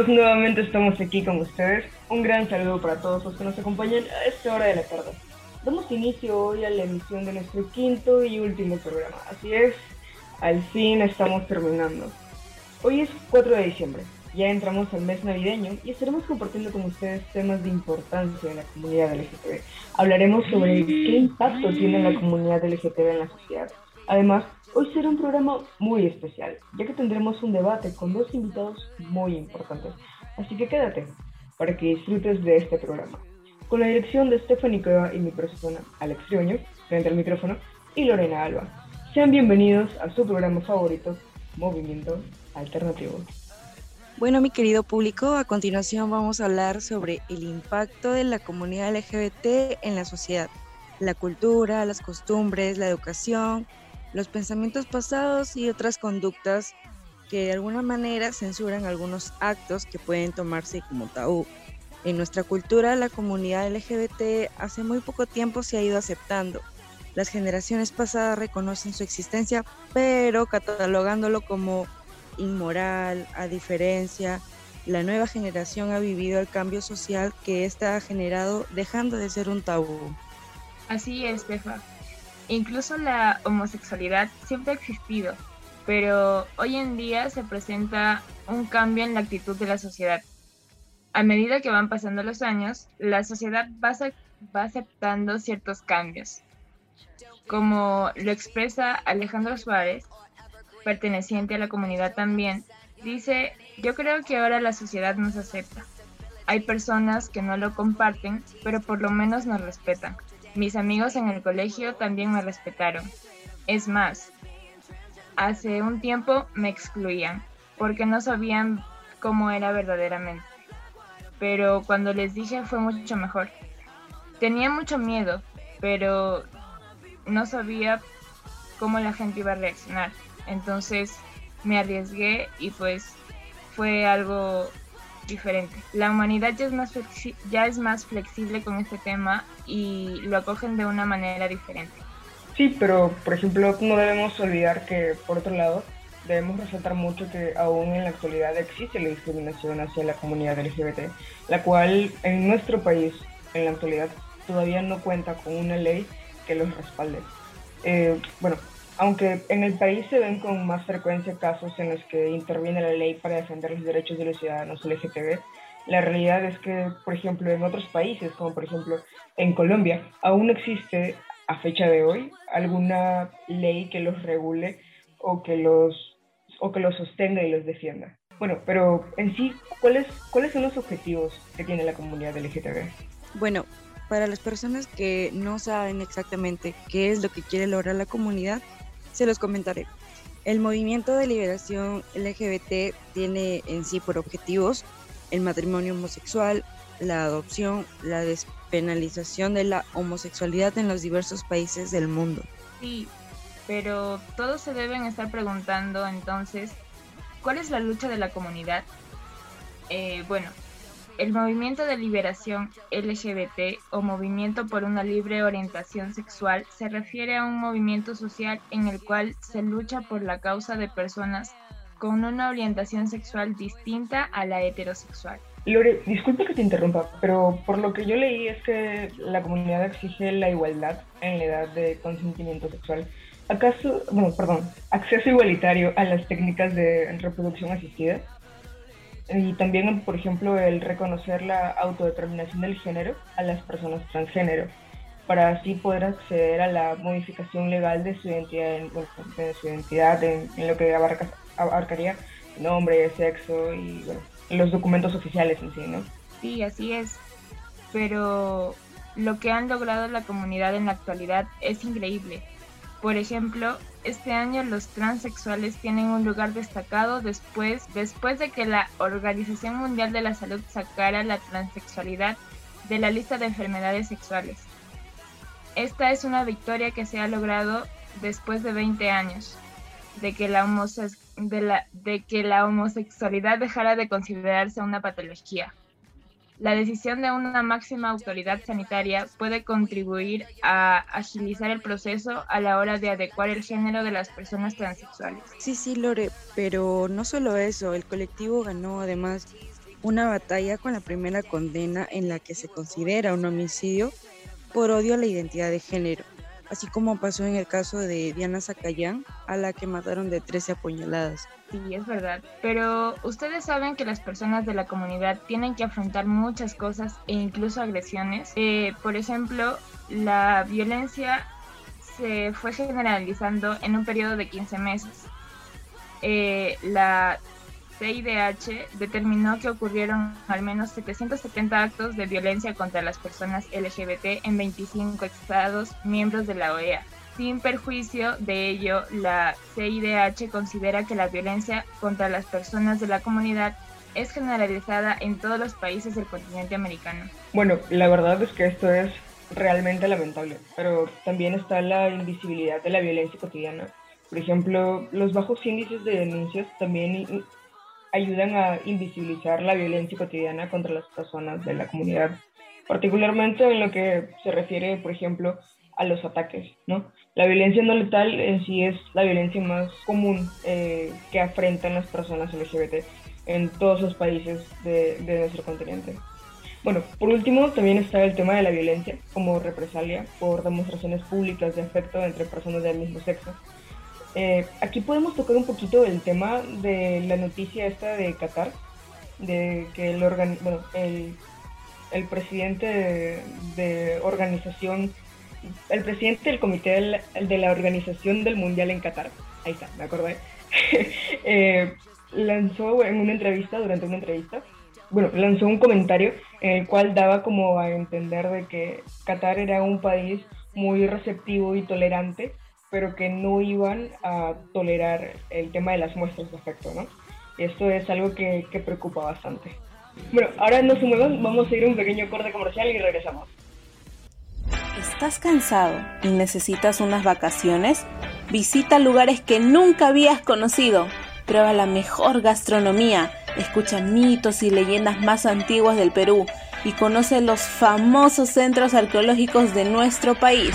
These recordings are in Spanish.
amigos, nuevamente estamos aquí con ustedes. Un gran saludo para todos los que nos acompañan a esta hora de la tarde. Damos inicio hoy a la emisión de nuestro quinto y último programa. Así es, al fin estamos terminando. Hoy es 4 de diciembre, ya entramos al mes navideño y estaremos compartiendo con ustedes temas de importancia en la comunidad LGTB. Hablaremos sobre qué impacto tiene la comunidad LGTB en la sociedad. Además, hoy será un programa muy especial, ya que tendremos un debate con dos invitados muy importantes. Así que quédate para que disfrutes de este programa. Con la dirección de Stephanie Cueva y mi persona, Alex Rioño, frente al micrófono, y Lorena Alba. Sean bienvenidos a su programa favorito, Movimiento Alternativo. Bueno, mi querido público, a continuación vamos a hablar sobre el impacto de la comunidad LGBT en la sociedad, la cultura, las costumbres, la educación, los pensamientos pasados y otras conductas que de alguna manera censuran algunos actos que pueden tomarse como tabú. En nuestra cultura, la comunidad LGBT hace muy poco tiempo se ha ido aceptando. Las generaciones pasadas reconocen su existencia, pero catalogándolo como inmoral, a diferencia, la nueva generación ha vivido el cambio social que ésta ha generado dejando de ser un tabú. Así es, Stefa. Incluso la homosexualidad siempre ha existido, pero hoy en día se presenta un cambio en la actitud de la sociedad. A medida que van pasando los años, la sociedad va, aceptando ciertos cambios. Como lo expresa Alejandro Suárez, perteneciente a la comunidad también, dice, yo creo que ahora la sociedad nos acepta. Hay personas que no lo comparten, pero por lo menos nos respetan. Mis amigos en el colegio también me respetaron. Es más, hace un tiempo me excluían porque no sabían cómo era verdaderamente. Pero cuando les dije fue mucho mejor. Tenía mucho miedo, pero no sabía cómo la gente iba a reaccionar. Entonces me arriesgué y pues fue algo diferente. La humanidad ya es más, ya es más flexible con este tema y lo acogen de una manera diferente. Sí, pero por ejemplo no debemos olvidar que por otro lado debemos resaltar mucho que aún en la actualidad existe la discriminación hacia la comunidad LGBT, la cual en nuestro país en la actualidad todavía no cuenta con una ley que los respalde. Eh, bueno, aunque en el país se ven con más frecuencia casos en los que interviene la ley para defender los derechos de los ciudadanos LGTB, la realidad es que, por ejemplo, en otros países, como por ejemplo en Colombia, aún no existe a fecha de hoy alguna ley que los regule o que los, o que los sostenga y los defienda. Bueno, pero en sí, ¿cuáles, ¿cuáles son los objetivos que tiene la comunidad LGTB? Bueno, para las personas que no saben exactamente qué es lo que quiere lograr la comunidad, se los comentaré. El movimiento de liberación LGBT tiene en sí por objetivos el matrimonio homosexual, la adopción, la despenalización de la homosexualidad en los diversos países del mundo. Sí, pero todos se deben estar preguntando entonces, ¿cuál es la lucha de la comunidad? Eh, bueno, el movimiento de liberación LGBT o movimiento por una libre orientación sexual se refiere a un movimiento social en el cual se lucha por la causa de personas con una orientación sexual distinta a la heterosexual. Lore, disculpe que te interrumpa, pero por lo que yo leí es que la comunidad exige la igualdad en la edad de consentimiento sexual. ¿Acaso, bueno, perdón, acceso igualitario a las técnicas de reproducción asistida? Y también, por ejemplo, el reconocer la autodeterminación del género a las personas transgénero, para así poder acceder a la modificación legal de su identidad, en, su identidad en, lo que abarca, abarcaría nombre, sexo y bueno, los documentos oficiales en sí, ¿no? Sí, así es. Pero lo que han logrado la comunidad en la actualidad es increíble. Por ejemplo, este año los transexuales tienen un lugar destacado después, después de que la Organización Mundial de la Salud sacara la transexualidad de la lista de enfermedades sexuales. Esta es una victoria que se ha logrado después de 20 años de que la, de de que la homosexualidad dejara de considerarse una patología. La decisión de una máxima autoridad sanitaria puede contribuir a agilizar el proceso a la hora de adecuar el género de las personas transexuales. Sí, sí, Lore, pero no solo eso, el colectivo ganó además una batalla con la primera condena en la que se considera un homicidio por odio a la identidad de género, así como pasó en el caso de Diana Zacayán, a la que mataron de 13 apuñaladas. Sí, es verdad, pero ustedes saben que las personas de la comunidad tienen que afrontar muchas cosas e incluso agresiones. Eh, por ejemplo, la violencia se fue generalizando en un periodo de 15 meses. Eh, la CIDH determinó que ocurrieron al menos 770 actos de violencia contra las personas LGBT en 25 estados miembros de la OEA. Sin perjuicio de ello, la CIDH considera que la violencia contra las personas de la comunidad es generalizada en todos los países del continente americano. Bueno, la verdad es que esto es realmente lamentable, pero también está la invisibilidad de la violencia cotidiana. Por ejemplo, los bajos índices de denuncias también ayudan a invisibilizar la violencia cotidiana contra las personas de la comunidad, particularmente en lo que se refiere, por ejemplo, a los ataques, ¿no? La violencia no letal en sí es la violencia más común eh, que afrentan las personas LGBT en todos los países de, de nuestro continente. Bueno, por último, también está el tema de la violencia como represalia por demostraciones públicas de afecto entre personas del mismo sexo. Eh, aquí podemos tocar un poquito el tema de la noticia esta de Qatar, de que el, bueno, el, presidente de, organización, el presidente del comité de la, de la, organización del mundial en Qatar, ahí está, me acordé, eh, lanzó en una entrevista, durante una entrevista, bueno, lanzó un comentario en el cual daba como a entender de que Qatar era un país muy receptivo y tolerante, pero que no iban a tolerar el tema de las muestras de afecto, ¿no? Esto es algo que, que preocupa bastante. Bueno, ahora no se muevan, vamos a ir a un pequeño corte comercial y regresamos. ¿Estás cansado y necesitas unas vacaciones? Visita lugares que nunca habías conocido. Prueba la mejor gastronomía escucha mitos y leyendas más antiguas del Perú y conoce los famosos centros arqueológicos de nuestro país,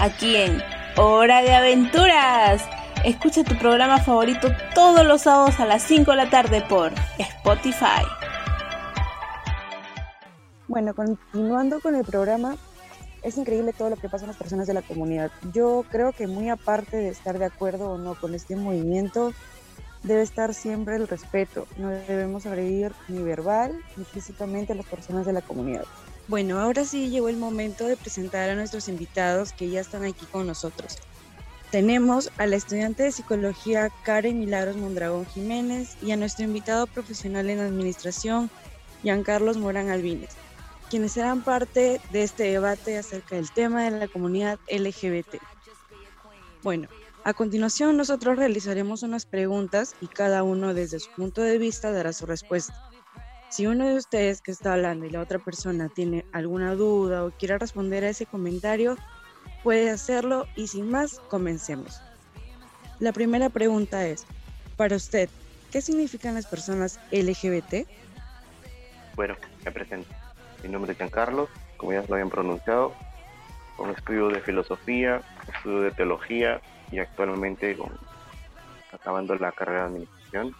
aquí en Hora de Aventuras. Escucha tu programa favorito todos los sábados a las 5 de la tarde por Spotify. Bueno, continuando con el programa, es increíble todo lo que pasa en las personas de la comunidad. Yo creo que muy aparte de estar de acuerdo o no con este movimiento, debe estar siempre el respeto. No debemos agredir ni verbal ni físicamente a las personas de la comunidad. Bueno, ahora sí llegó el momento de presentar a nuestros invitados que ya están aquí con nosotros. Tenemos a la estudiante de psicología Karen Milagros Mondragón Jiménez y a nuestro invitado profesional en administración, Carlos Morán Albines, quienes serán parte de este debate acerca del tema de la comunidad LGBT. Bueno, a continuación, nosotros realizaremos unas preguntas y cada uno desde su punto de vista dará su respuesta. Si uno de ustedes que está hablando y la otra persona tiene alguna duda o quiere responder a ese comentario, puede hacerlo y sin más, comencemos. La primera pregunta es, para usted, ¿qué significan las personas LGBT? Bueno, me presento. Mi nombre es Giancarlo, como ya lo habían pronunciado, con estudio de filosofía, estudio de teología y actualmente acabando la carrera de administración.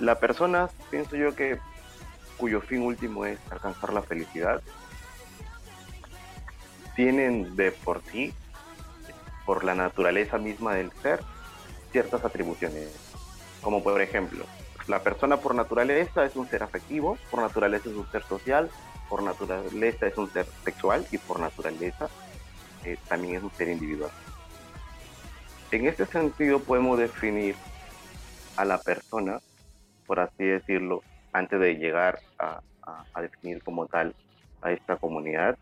La persona, pienso yo que cuyo fin último es alcanzar la felicidad, tienen de por sí, por la naturaleza misma del ser, ciertas atribuciones, como por ejemplo, la persona por naturaleza es un ser afectivo, por naturaleza es un ser social, por naturaleza es un ser sexual y por naturaleza también es un ser individual. En este sentido podemos definir a la persona, por así decirlo, antes de llegar a, definir como tal a esta comunidad,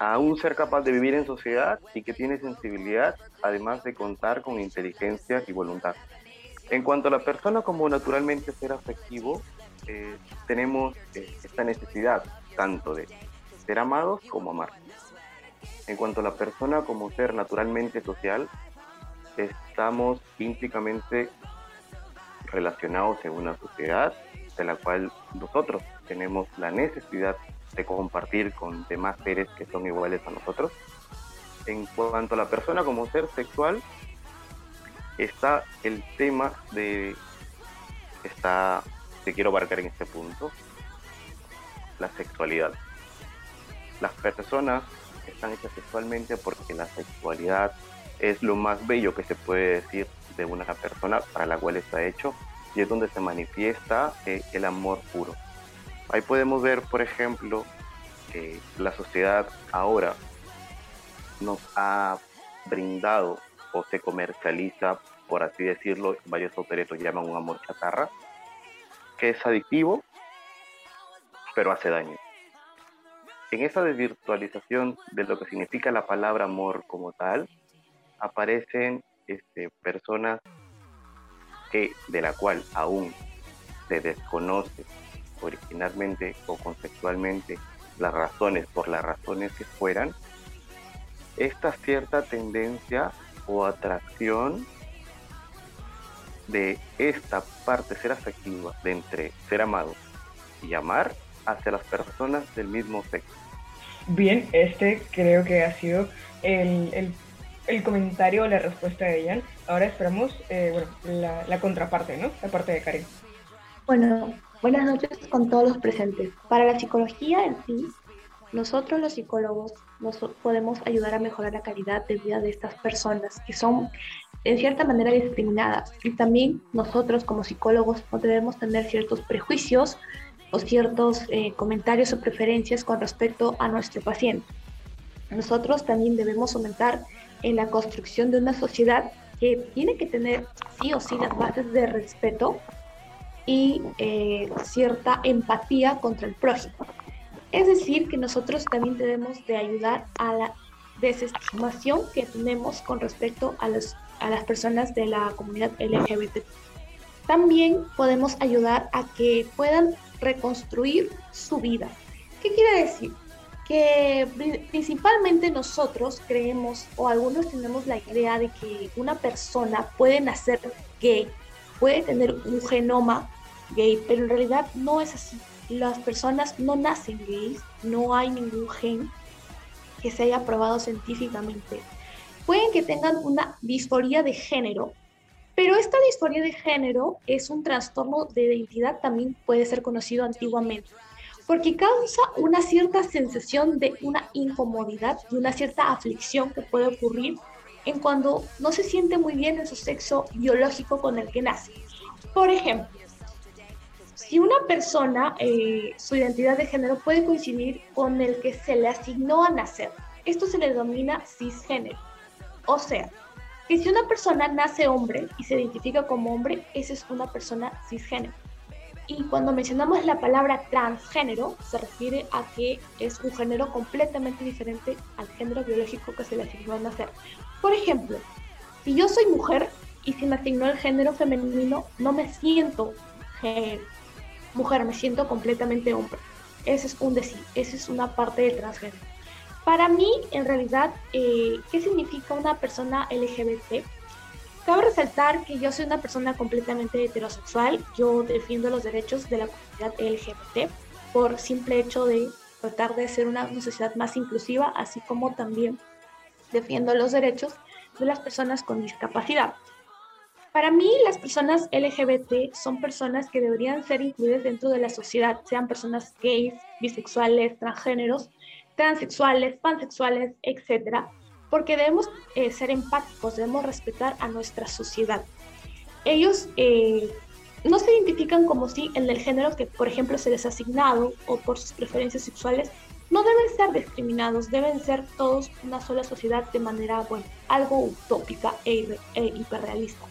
a un ser capaz de vivir en sociedad y que tiene sensibilidad, además de contar con inteligencia y voluntad. En cuanto a la persona como naturalmente ser afectivo, eh, tenemos eh, esta necesidad tanto de ser amados como amar. En cuanto a la persona como ser naturalmente social, estamos íntimamente relacionados en una sociedad de la cual nosotros tenemos la necesidad de compartir con demás seres que son iguales a nosotros. En cuanto a la persona como ser sexual, está el tema de está, que quiero abarcar en este punto, la sexualidad. Las personas están hechas sexualmente porque la sexualidad es lo más bello que se puede decir de una persona para la cual está hecho y es donde se manifiesta eh, el amor puro. Ahí podemos ver, por ejemplo, que la sociedad ahora nos ha brindado o se comercializa, por así decirlo, varios lo llaman un amor chatarra, que es adictivo, pero hace daño. En esa desvirtualización de lo que significa la palabra amor como tal, aparecen este, personas que, de la cual aún se desconoce originalmente o conceptualmente las razones por las razones que fueran, esta cierta tendencia o atracción de esta parte ser afectiva de entre ser amado y amar hacia las personas del mismo sexo. Bien, este creo que ha sido el, el, comentario o la respuesta de Ian. Ahora esperamos eh, bueno, la, la, contraparte, ¿no? La parte de Karen. Bueno, buenas noches con todos los presentes. Para la psicología en sí, nosotros los psicólogos nos podemos ayudar a mejorar la calidad de vida de estas personas que son en cierta manera discriminadas. Y también nosotros como psicólogos no debemos tener ciertos prejuicios o ciertos eh, comentarios o preferencias con respecto a nuestro paciente. Nosotros también debemos aumentar en la construcción de una sociedad que tiene que tener sí o sí las bases de respeto y eh, cierta empatía contra el prójimo. Es decir, que nosotros también debemos de ayudar a la desestimación que tenemos con respecto a, a las personas de la comunidad LGBT. También podemos ayudar a que puedan reconstruir su vida. ¿Qué quiere decir? Que principalmente nosotros creemos o algunos tenemos la idea de que una persona puede nacer gay, puede tener un genoma gay, pero en realidad no es así. Las personas no nacen gays, no hay ningún gen que se haya probado científicamente. Pueden que tengan una disforia de género, pero esta disforia de género es un trastorno de identidad, también puede ser conocido antiguamente, porque causa una cierta sensación de una incomodidad y una cierta aflicción que puede ocurrir en cuando no se siente muy bien en su sexo biológico con el que nace. Por ejemplo, si una persona, eh, su identidad de género puede coincidir con el que se le asignó a nacer, esto se le denomina cisgénero. O sea, que si una persona nace hombre y se identifica como hombre, esa es una persona cisgénero. Y cuando mencionamos la palabra transgénero, se refiere a que es un género completamente diferente al género biológico que se le asignó a nacer. Por ejemplo, si yo soy mujer y se me asignó el género femenino, no me siento mujer, me siento completamente hombre. Ese es un decir, esa es una parte del transgénero. Para mí, en realidad, eh, ¿qué significa una persona LGBT? Cabe resaltar que yo soy una persona completamente heterosexual. Yo defiendo los derechos de la comunidad LGBT por simple hecho de tratar de ser una, sociedad más inclusiva, así como también defiendo los derechos de las personas con discapacidad. Para mí, las personas LGBT son personas que deberían ser incluidas dentro de la sociedad, sean personas gays, bisexuales, transgéneros, transexuales, pansexuales, etcétera, porque debemos eh, ser empáticos, debemos respetar a nuestra sociedad. Ellos eh, no se identifican como si en el género que, por ejemplo, se les ha asignado o por sus preferencias sexuales, no deben ser discriminados, deben ser todos una sola sociedad de manera, bueno, algo utópica e, e hiperrealista.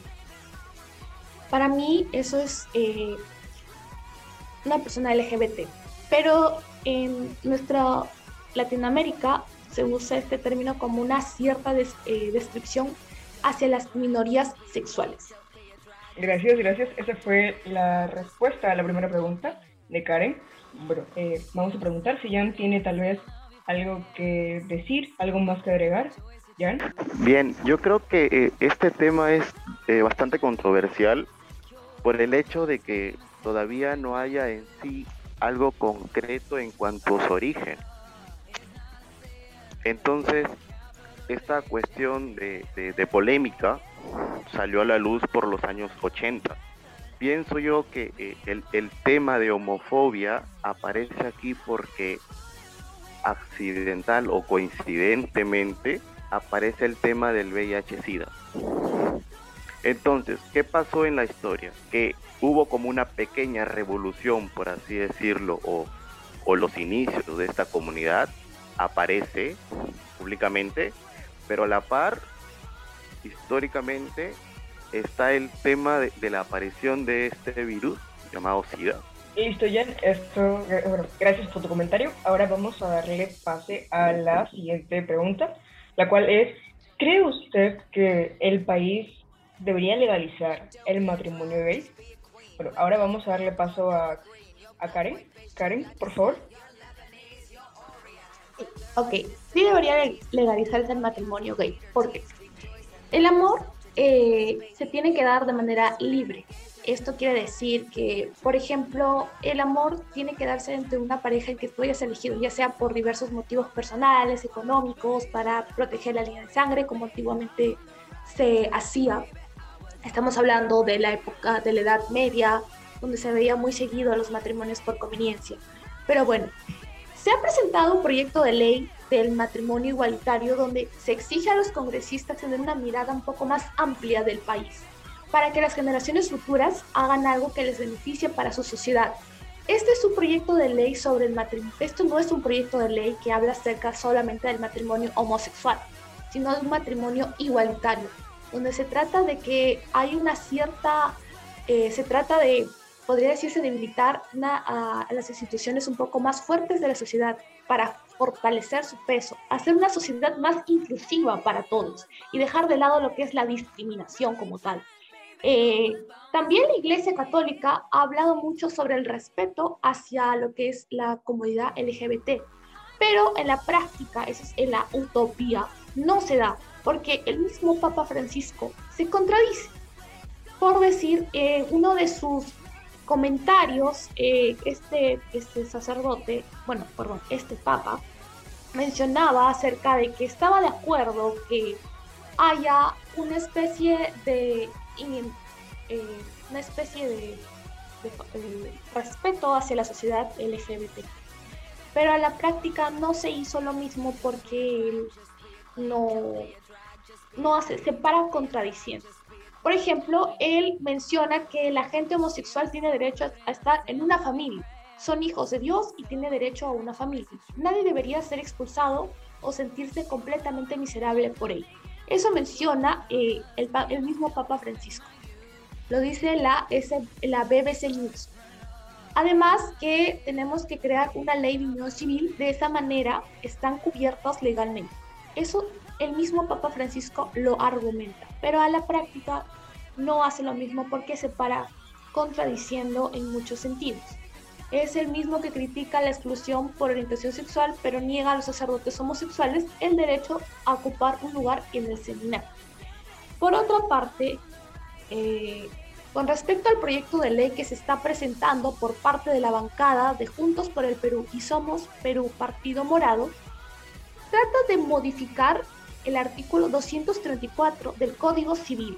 Para mí eso es eh, una persona LGBT, pero en nuestra Latinoamérica se usa este término como una cierta eh, descripción hacia las minorías sexuales. Gracias, gracias. Esa fue la respuesta a la primera pregunta de Karen. Bueno, eh, vamos a preguntar si Jan tiene tal vez algo que decir, algo más que agregar. Jan. Bien, yo creo que eh, este tema es bastante controversial por el hecho de que todavía no haya en sí algo concreto en cuanto a su origen. Entonces, esta cuestión de, polémica salió a la luz por los años 80. pienso yo que eh, el, tema de homofobia aparece aquí porque accidental o coincidentemente aparece el tema del VIH-Sida. Entonces, ¿qué pasó en la historia? Que hubo como una pequeña revolución, por así decirlo, o los inicios de esta comunidad, aparece públicamente, pero a la par, históricamente, está el tema de, la aparición de este virus llamado SIDA. Listo, Jan. Esto, eh, gracias por tu comentario. Ahora vamos a darle pase a la siguiente pregunta, la cual es, ¿cree usted que el país debería legalizar el matrimonio gay? Bueno, ahora vamos a darle paso a, a Karen. Karen, por favor. Ok, sí debería legalizarse el matrimonio gay, porque el amor eh, se tiene que dar de manera libre. Esto quiere decir que, por ejemplo, el amor tiene que darse entre una pareja en que tú hayas elegido, ya sea por diversos motivos personales, económicos, para proteger la línea de sangre, como antiguamente se hacía. Estamos hablando de la época de la Edad Media, donde se veía muy seguido los matrimonios por conveniencia. Pero bueno, se ha presentado un proyecto de ley del matrimonio igualitario donde se exige a los congresistas tener una mirada un poco más amplia del país, para que las generaciones futuras hagan algo que les beneficie para su sociedad. Este es un proyecto de ley sobre el matrimonio. Esto no es un proyecto de ley que habla acerca solamente del matrimonio homosexual, sino de un matrimonio igualitario, donde se trata de que hay una cierta, eh, se trata de podría decirse, debilitar una, a, las instituciones un poco más fuertes de la sociedad para fortalecer su peso, hacer una sociedad más inclusiva para todos y dejar de lado lo que es la discriminación como tal. Eh, también la Iglesia Católica ha hablado mucho sobre el respeto hacia lo que es la comunidad LGBT, pero en la práctica, eso es en la utopía, no se da, porque el mismo Papa Francisco se contradice. Por decir, eh, uno de sus comentarios, eh, este, este sacerdote, bueno, perdón, este papa, mencionaba acerca de que estaba de acuerdo que haya una especie de, eh, una especie de, respeto hacia la sociedad LGBT. Pero a la práctica no se hizo lo mismo porque él no, no hace, se para contradiciendo. Por ejemplo, él menciona que la gente homosexual tiene derecho a estar en una familia. Son hijos de Dios y tiene derecho a una familia. Nadie debería ser expulsado o sentirse completamente miserable por ello. Eso menciona eh, el, mismo Papa Francisco. Lo dice la, la BBC News. Además que tenemos que crear una ley de unión civil, de esa manera están cubiertos legalmente. Eso el mismo Papa Francisco lo argumenta, pero a la práctica no hace lo mismo porque se para contradiciendo en muchos sentidos. Es el mismo que critica la exclusión por orientación sexual, pero niega a los sacerdotes homosexuales el derecho a ocupar un lugar en el seminario. Por otra parte, eh, con respecto al proyecto de ley que se está presentando por parte de la bancada de Juntos por el Perú y Somos Perú Partido Morado, trata de modificar el artículo 234 del Código Civil,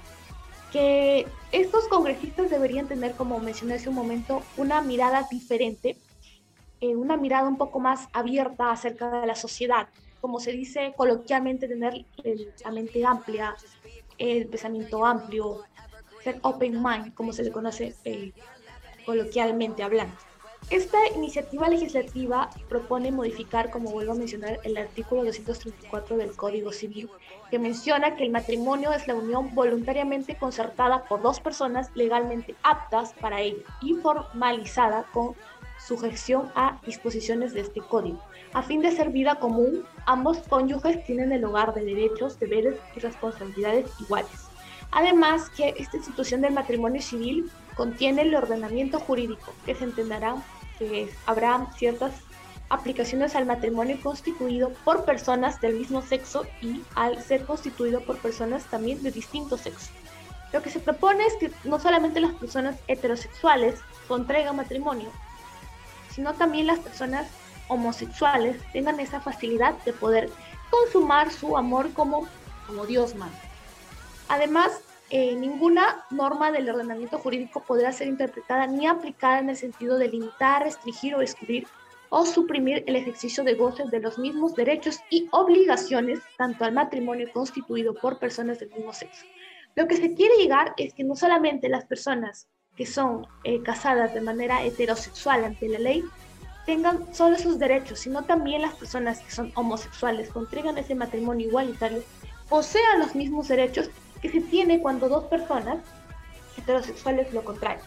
que estos congresistas deberían tener, como mencioné hace un momento, una mirada diferente, eh, una mirada un poco más abierta acerca de la sociedad, como se dice coloquialmente, tener la mente amplia, el pensamiento amplio, ser open mind, como se le conoce eh, coloquialmente hablando. Esta iniciativa legislativa propone modificar, como vuelvo a mencionar, el artículo 234 del Código Civil, que menciona que el matrimonio es la unión voluntariamente concertada por dos personas legalmente aptas para ello y formalizada con sujeción a disposiciones de este código. A fin de ser vida común, ambos cónyuges tienen el hogar de derechos, deberes y responsabilidades iguales. Además que esta institución del matrimonio civil contiene el ordenamiento jurídico que se entenderá que habrá ciertas aplicaciones al matrimonio constituido por personas del mismo sexo y al ser constituido por personas también de distinto sexo. Lo que se propone es que no solamente las personas heterosexuales contraigan matrimonio, sino también las personas homosexuales tengan esa facilidad de poder consumar su amor como, como Dios manda. Además, eh, ninguna norma del ordenamiento jurídico podrá ser interpretada ni aplicada en el sentido de limitar, restringir o excluir o suprimir el ejercicio de goces de los mismos derechos y obligaciones tanto al matrimonio constituido por personas del mismo sexo. Lo que se quiere llegar es que no solamente las personas que son eh, casadas de manera heterosexual ante la ley tengan solo sus derechos, sino también las personas que son homosexuales, contrigan ese matrimonio igualitario, posean los mismos derechos que se tiene cuando dos personas heterosexuales lo contraen.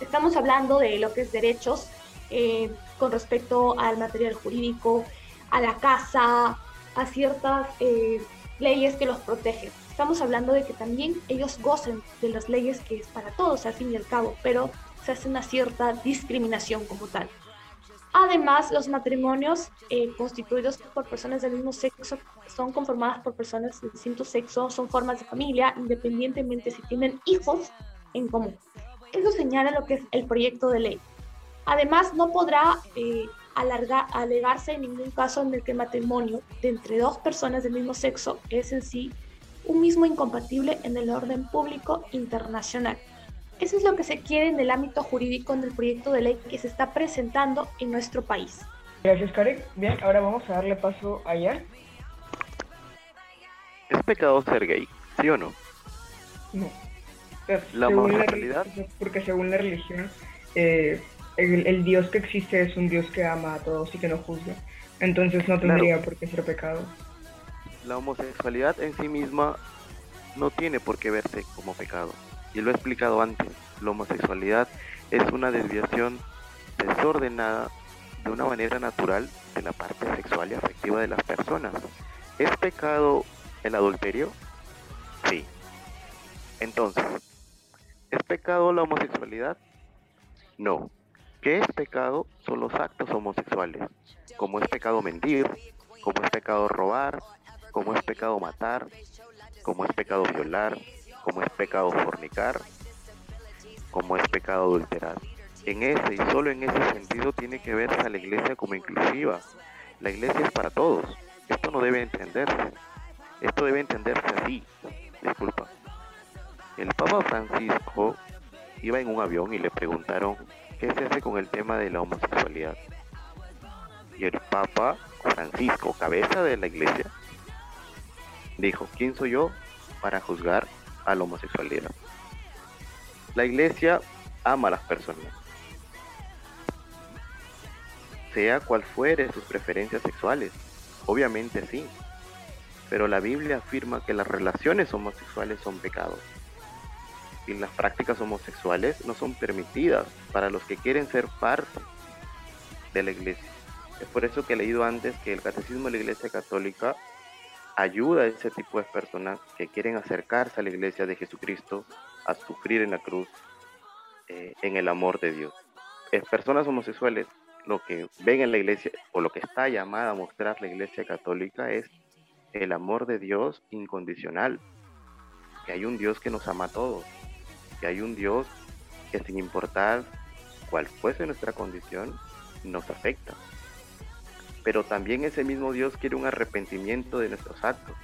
Estamos hablando de lo que es derechos eh, con respecto al material jurídico, a la casa, a ciertas eh, leyes que los protegen. Estamos hablando de que también ellos gocen de las leyes que es para todos al fin y al cabo, pero se hace una cierta discriminación como tal. Además, los matrimonios eh, constituidos por personas del mismo sexo son conformadas por personas de distinto sexo, son formas de familia, independientemente si tienen hijos en común. Eso señala lo que es el proyecto de ley. Además, no podrá eh, alegarse en ningún caso en el que el matrimonio de entre dos personas del mismo sexo es en sí un mismo incompatible en el orden público internacional. Eso es lo que se quiere en el ámbito jurídico en el proyecto de ley que se está presentando en nuestro país. Gracias, Karen. Bien, ahora vamos a darle paso a Jan. ¿Es pecado ser gay? ¿Sí o no? No. La homosexualidad. porque según la religión, eh, el, Dios que existe es un Dios que ama a todos y que no juzga. Entonces no tendría por qué ser pecado. La homosexualidad en sí misma no tiene por qué verse como pecado. Y lo he explicado antes, la homosexualidad es una desviación desordenada de una manera natural de la parte sexual y afectiva de las personas. ¿Es pecado el adulterio? Sí. Entonces, ¿es pecado la homosexualidad? No. ¿Qué es pecado? Son los actos homosexuales, como es pecado mentir, como es pecado robar, como es pecado matar, como es pecado violar, como es pecado fornicar, como es pecado adulterar. En ese y solo en ese sentido tiene que verse a la iglesia como inclusiva. La iglesia es para todos. Esto no debe entenderse. Esto debe entenderse así. Disculpa. El Papa Francisco iba en un avión y le preguntaron qué se hace con el tema de la homosexualidad. Y el Papa Francisco, cabeza de la iglesia, dijo, ¿quién soy yo para juzgar la homosexualidad? La iglesia ama a las personas, sea cual fuere sus preferencias sexuales, obviamente sí, pero la Biblia afirma que las relaciones homosexuales son pecados y las prácticas homosexuales no son permitidas para los que quieren ser parte de la iglesia. Es por eso que he leído antes que el Catecismo de la Iglesia Católica ayuda a ese tipo de personas que quieren acercarse a la Iglesia de Jesucristo a sufrir en la cruz eh, en el amor de Dios. Es personas homosexuales lo que ven en la iglesia o lo que está llamada a mostrar la iglesia católica es el amor de Dios incondicional, que hay un Dios que nos ama a todos, que hay un Dios que sin importar cuál fuese nuestra condición, nos afecta. Pero también ese mismo Dios quiere un arrepentimiento de nuestros actos.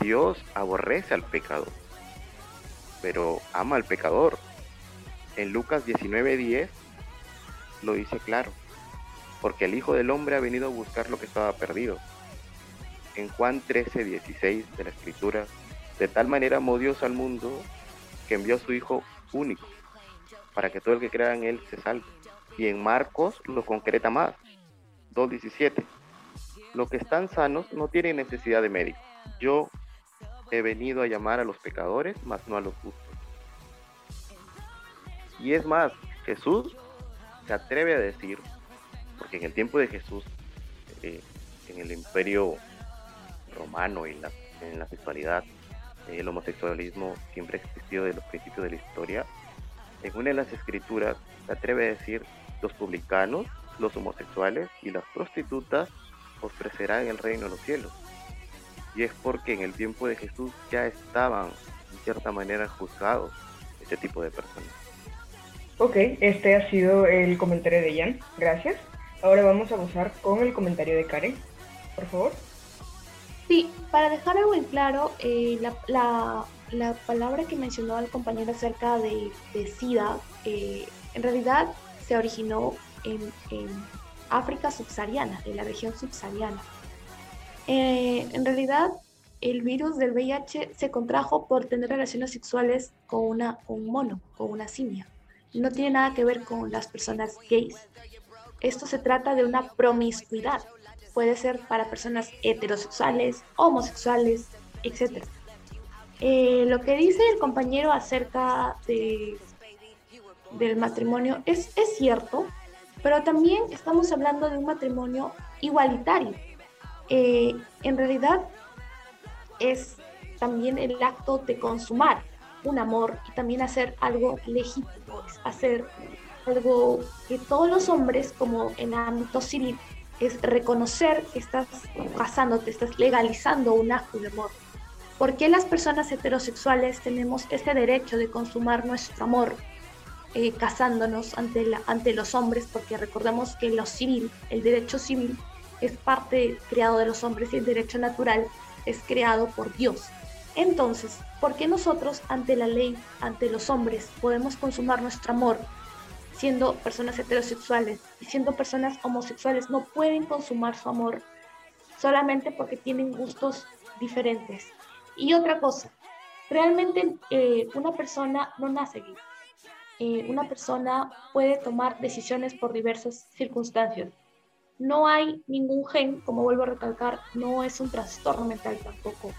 Dios aborrece al pecador, pero ama al pecador. En Lucas 19:10 lo dice claro, porque el Hijo del Hombre ha venido a buscar lo que estaba perdido. En Juan 13:16 de la Escritura, de tal manera amó Dios al mundo que envió a su Hijo único, para que todo el que crea en Él se salve. Y en Marcos lo concreta más, 2.17. Los que están sanos no tienen necesidad de médico. Yo he venido a llamar a los pecadores, mas no a los justos. Y es más, Jesús se atreve a decir, porque en el tiempo de Jesús, eh, en el imperio romano y en la, sexualidad, el homosexualismo siempre ha existido desde los principios de la historia. En una de las escrituras se atreve a decir, los publicanos, los homosexuales y las prostitutas ofrecerán el reino de los cielos. Y es porque en el tiempo de Jesús ya estaban, en cierta manera, juzgados este tipo de personas. Ok, este ha sido el comentario de Jan, gracias. Ahora vamos a pasar con el comentario de Karen, por favor. Sí, para dejar algo en claro, eh, la, palabra que mencionó el compañero acerca de, SIDA, eh, en realidad se originó en, África subsahariana, en la región subsahariana. Eh, en realidad, el virus del VIH se contrajo por tener relaciones sexuales con, una, un mono, con una simia. No tiene nada que ver con las personas gays. Esto se trata de una promiscuidad. Puede ser para personas heterosexuales, homosexuales, etc. Eh, lo que dice el compañero acerca de, del matrimonio es, es cierto, pero también estamos hablando de un matrimonio igualitario. Eh, en realidad es también el acto de consumar un amor y también hacer algo legítimo, es hacer algo que todos los hombres, como en ámbito civil, es reconocer que estás casándote, estás legalizando un acto de amor. ¿Por qué las personas heterosexuales tenemos ese derecho de consumar nuestro amor eh, casándonos ante, los hombres? Porque recordemos que lo civil, el derecho civil, es parte creado de los hombres y el derecho natural es creado por Dios. Entonces, ¿por qué nosotros ante la ley, ante los hombres, podemos consumar nuestro amor siendo personas heterosexuales y siendo personas homosexuales no pueden consumar su amor solamente porque tienen gustos diferentes? Y otra cosa, realmente eh, una persona no nace gay. Eh, una persona puede tomar decisiones por diversas circunstancias no hay ningún gen, como vuelvo a recalcar, no es un trastorno mental tampoco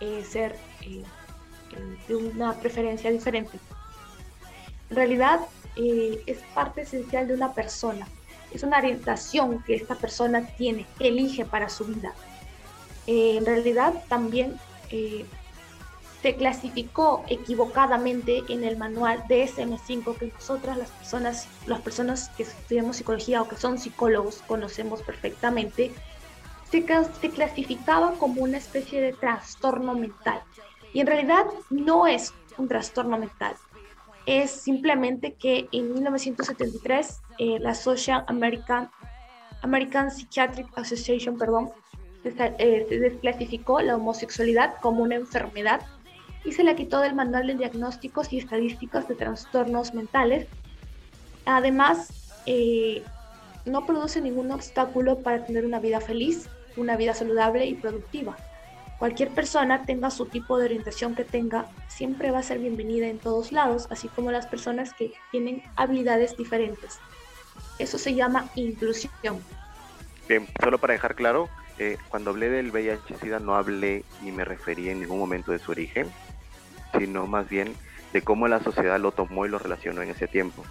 eh, ser eh, de una preferencia diferente. En realidad eh, es parte esencial de una persona, es una orientación que esta persona tiene, elige para su vida. en realidad también se clasificó equivocadamente en el manual DSM-5 que nosotras las personas, las personas que estudiamos psicología o que son psicólogos conocemos perfectamente, se, se clasificaba como una especie de trastorno mental. Y en realidad no es un trastorno mental, es simplemente que en 1973 eh, la Social American, American Psychiatric Association perdón, eh, se desclasificó la homosexualidad como una enfermedad y se la quitó del manual de diagnósticos y estadísticas de trastornos mentales. Además, eh, no produce ningún obstáculo para tener una vida feliz, una vida saludable y productiva. Cualquier persona tenga su tipo de orientación que tenga, siempre va a ser bienvenida en todos lados, así como las personas que tienen habilidades diferentes. Eso se llama inclusión. Bien, solo para dejar claro, eh, cuando hablé del VIH-Sida no hablé ni me referí en ningún momento de su origen, sino más bien de cómo la sociedad lo tomó y lo relacionó en ese tiempo.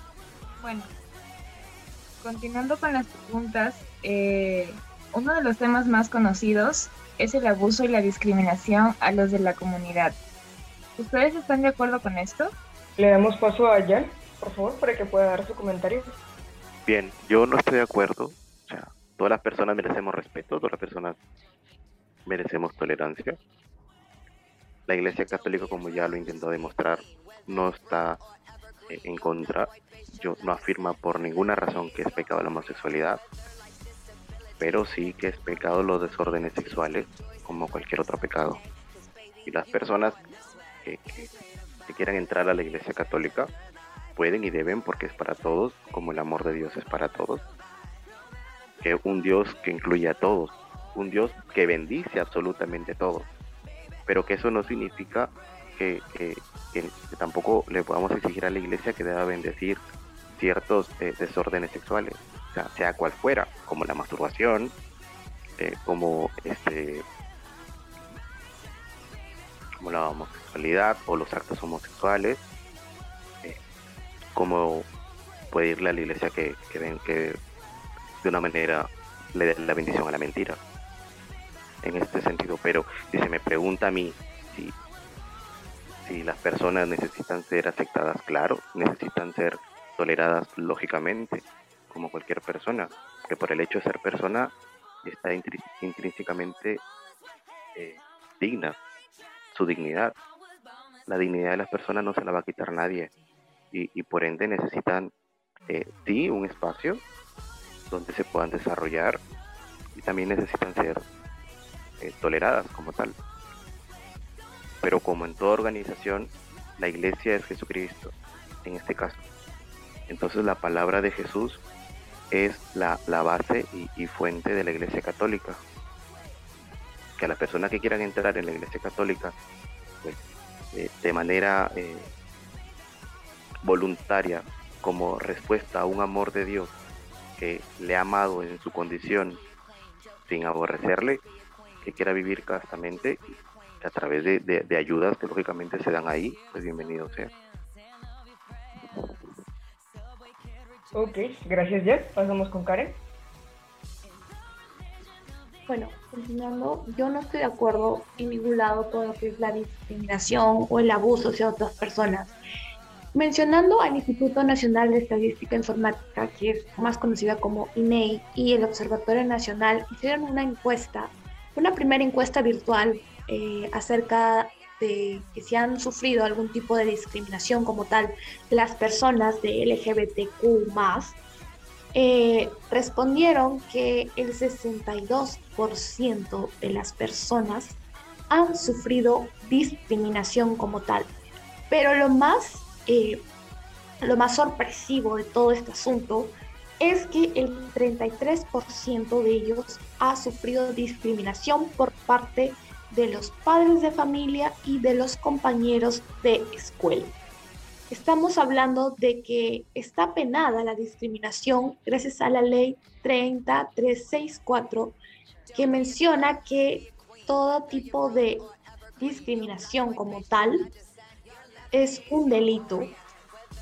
Bueno, continuando con las preguntas, eh, uno de los temas más conocidos es el abuso y la discriminación a los de la comunidad. ¿Ustedes están de acuerdo con esto? Le damos paso a Jan, por favor, para que pueda dar su comentario. Bien, yo no estoy de acuerdo. O sea, todas las personas merecemos respeto, todas las personas merecemos tolerancia la Iglesia Católica, como ya lo intentó demostrar, no está eh, en contra, yo, no afirma por ninguna razón que es pecado la homosexualidad, pero sí que es pecado los desórdenes sexuales, como cualquier otro pecado. Y las personas que, quieran entrar a la Iglesia Católica pueden y deben porque es para todos, como el amor de Dios es para todos. Que un Dios que incluye a todos, un Dios que bendice absolutamente a todos pero que eso no significa que, tampoco le podamos exigir a la iglesia que deba bendecir ciertos eh, desórdenes sexuales, sea, cual fuera, como la masturbación, eh, como este como la homosexualidad o los actos homosexuales, eh, como puede irle a la iglesia que, que, ven, que de una manera le dé la bendición a la mentira en este sentido, pero si se me pregunta a mí si, las personas necesitan ser aceptadas, claro, necesitan ser toleradas lógicamente, como cualquier persona, que por el hecho de ser persona está intrínsecamente eh, digna, su dignidad. La dignidad de las personas no se la va a quitar nadie y, y por ende necesitan, eh, sí, un espacio donde se puedan desarrollar y también necesitan ser eh, toleradas como tal. Pero como en toda organización, la iglesia es Jesucristo, en este caso. Entonces la palabra de Jesús es la, base y, fuente de la iglesia católica. Que a las personas que quieran entrar en la iglesia católica, pues, eh, de manera eh, voluntaria, como respuesta a un amor de Dios que le ha amado en su condición sin aborrecerle, que quiera vivir castamente a través de, ayudas que lógicamente se dan ahí, pues bienvenido sea. Ok, gracias Jeff. Pasamos con Karen. Bueno, continuando, yo no estoy de acuerdo en ningún lado con lo que es la discriminación o el abuso hacia otras personas. Mencionando al Instituto Nacional de Estadística Informática, que es más conocida como INEI, y el Observatorio Nacional, hicieron una encuesta, una primera encuesta virtual eh, acerca de que si han sufrido algún tipo de discriminación como tal las personas de LGBTQ eh, respondieron que el 62% de las personas han sufrido discriminación como tal. Pero lo más eh, lo más sorpresivo de todo este asunto es que el 33% de ellos ha sufrido discriminación por parte de los padres de familia y de los compañeros de escuela. Estamos hablando de que está penada la discriminación gracias a la ley 30364 que menciona que todo tipo de discriminación como tal es un delito,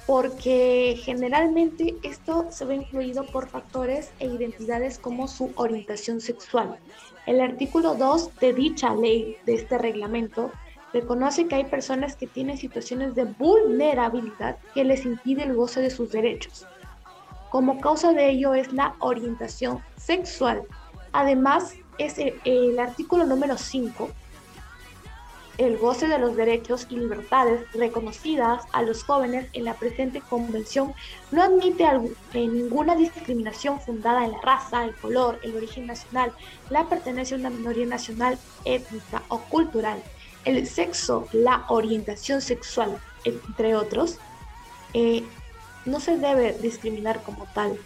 porque generalmente esto se ve influido por factores e identidades como su orientación sexual. El artículo 2 de dicha ley, de este reglamento, reconoce que hay personas que tienen situaciones de vulnerabilidad que les impide el goce de sus derechos. Como causa de ello es la orientación sexual. Además, es el, el artículo número 5 el goce de los derechos y libertades reconocidas a los jóvenes en la presente convención no admite eh, ninguna discriminación fundada en la raza, el color, el origen nacional, la pertenencia a una minoría nacional, étnica o cultural, el sexo, la orientación sexual, entre otros. Eh, no se debe discriminar como tal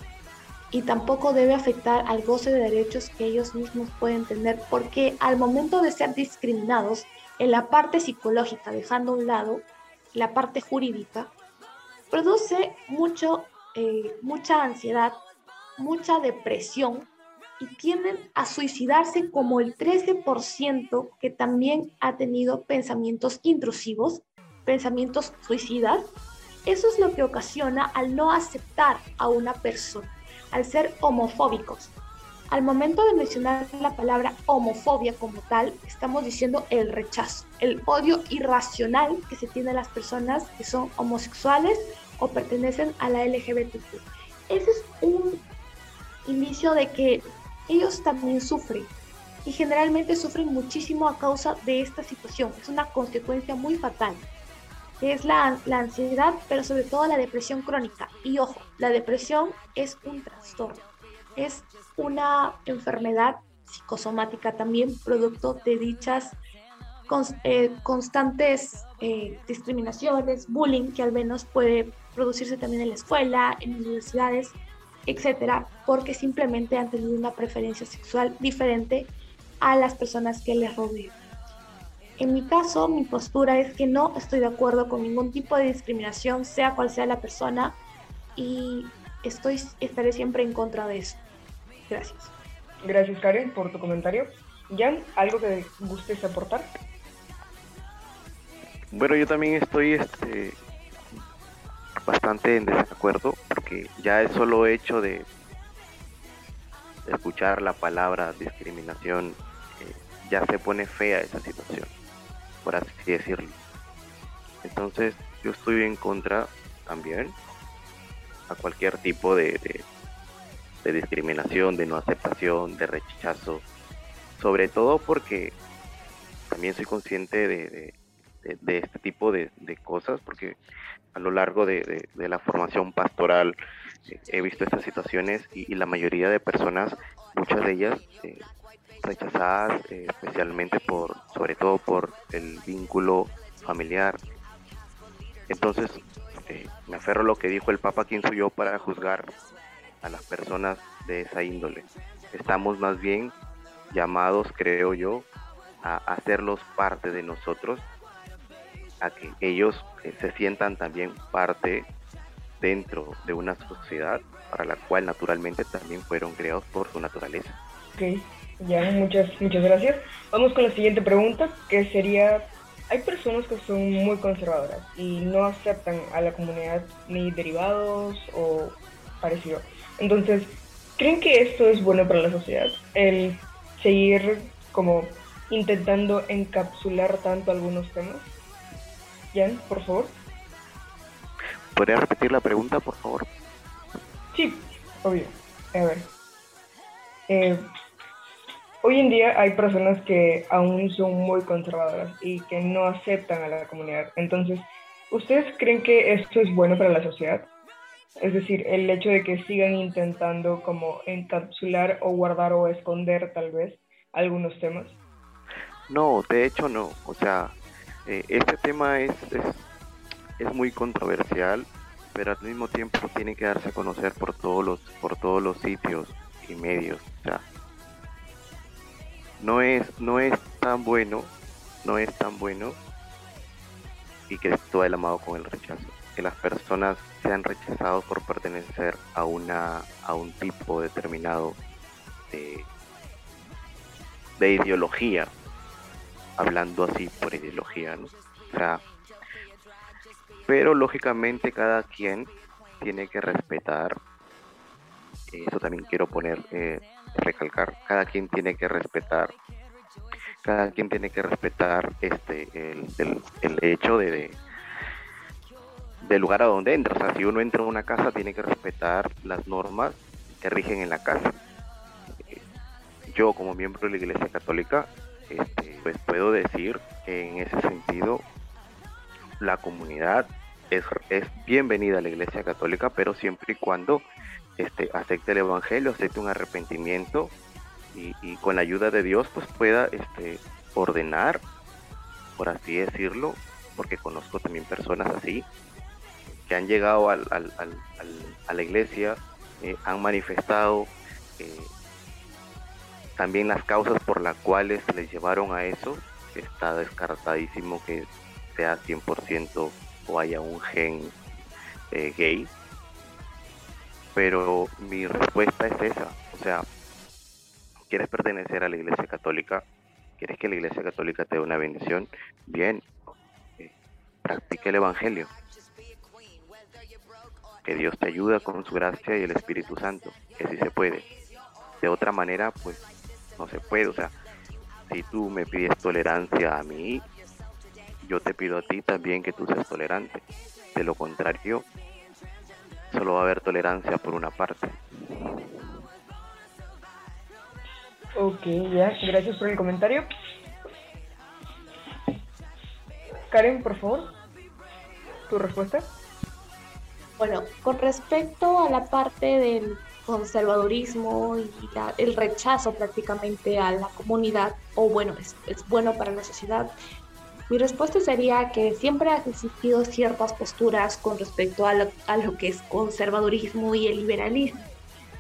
y tampoco debe afectar al goce de derechos que ellos mismos pueden tener porque al momento de ser discriminados en la parte psicológica, dejando a un lado la parte jurídica, produce mucho, eh, mucha ansiedad, mucha depresión y tienden a suicidarse como el 13% que también ha tenido pensamientos intrusivos, pensamientos suicidas. Eso es lo que ocasiona al no aceptar a una persona, al ser homofóbicos. Al momento de mencionar la palabra homofobia como tal, estamos diciendo el rechazo, el odio irracional que se tiene a las personas que son homosexuales o pertenecen a la LGBTQ. Ese es un inicio de que ellos también sufren y generalmente sufren muchísimo a causa de esta situación. Es una consecuencia muy fatal. Es la ansiedad, pero sobre todo la depresión crónica. Y ojo, la depresión es un trastorno es una enfermedad psicosomática también, producto de dichas eh, constantes eh, discriminaciones, bullying, que al menos puede producirse también en la escuela, en universidades, etcétera, porque simplemente han tenido una preferencia sexual diferente a las personas que les rodean. En mi caso, mi postura es que no estoy de acuerdo con ningún tipo de discriminación, sea cual sea la persona, y estoy, estaré siempre en contra de eso. Gracias. Gracias, Karen, por tu comentario. Jan, ¿algo que gustes aportar? Bueno, yo también estoy este, bastante en desacuerdo porque ya es solo hecho de, escuchar la palabra discriminación, eh, ya se pone fea esa situación, por así decirlo. Entonces, yo estoy en contra también a cualquier tipo de, de discriminación, de no aceptación, de rechazo, sobre todo porque también soy consciente de, este tipo de, cosas, porque a lo largo de, la formación pastoral eh, he visto estas situaciones y, la mayoría de personas, muchas de ellas, eh, rechazadas eh, especialmente por, sobre todo por el vínculo familiar. Entonces, me aferro a lo que dijo el Papa, quien soy yo para juzgar a las personas de esa índole. Estamos más bien llamados, creo yo, a hacerlos parte de nosotros, a que ellos eh, se sientan también parte dentro de una sociedad para la cual naturalmente también fueron creados por su naturaleza. Ok, ya, muchas, muchas gracias. Vamos con la siguiente pregunta, que sería, hay personas que son muy conservadoras y no aceptan a la comunidad ni derivados o parecido. Entonces, ¿creen que esto es bueno para la sociedad? El seguir como intentando encapsular tanto algunos temas. Jan, por favor. ¿Podría repetir la pregunta, por favor? Sí, obvio. A ver. Eh, hoy en día hay personas que aún son muy conservadoras y que no aceptan a la comunidad. Entonces, ¿ustedes creen que esto es bueno para la sociedad? Es decir, el hecho de que sigan intentando como encapsular o guardar o esconder tal vez algunos temas. No, de hecho no. O sea, eh, este tema es, es, es, muy controversial, pero al mismo tiempo tiene que darse a conocer por todos los, por todos los sitios y medios. O sea, no es, no es tan bueno, no es tan bueno y que esto el amado con el rechazo. Que las personas sean rechazados por pertenecer a una a un tipo determinado de, de ideología hablando así por ideología, ¿no? O sea, pero lógicamente cada quien tiene que respetar, eso también quiero poner, eh, recalcar, cada quien tiene que respetar, cada quien tiene que respetar este el, el, hecho de, de, del lugar a donde entra. O sea, si uno entra a una casa tiene que respetar las normas que rigen en la casa. Yo como miembro de la Iglesia Católica este, pues puedo decir que en ese sentido la comunidad es, es bienvenida a la Iglesia Católica, pero siempre y cuando este, acepte el Evangelio, acepte un arrepentimiento y, con la ayuda de Dios pues pueda este, ordenar, por así decirlo, porque conozco también personas así, que han llegado al, al, al, a la iglesia, eh, han manifestado eh, también las causas por las cuales les llevaron a eso, está descartadísimo que sea 100% o haya un gen eh, gay. Pero mi respuesta es esa, o sea, quieres pertenecer a la Iglesia Católica, quieres que la Iglesia Católica te dé una bendición, bien, practique el Evangelio. Que Dios te ayuda con su gracia y el Espíritu Santo, que si se puede. De otra manera, pues no se puede. O sea, si tú me pides tolerancia a mí, yo te pido a ti también que tú seas tolerante. De lo contrario, solo va a haber tolerancia por una parte. Ok, ya, gracias por el comentario. Karen, por favor, tu respuesta. Bueno, con respecto a la parte del conservadurismo y el rechazo prácticamente a la comunidad, o bueno, es, es bueno para la sociedad, mi respuesta sería que siempre han existido ciertas posturas con respecto a lo, a lo, que es conservadurismo y el liberalismo.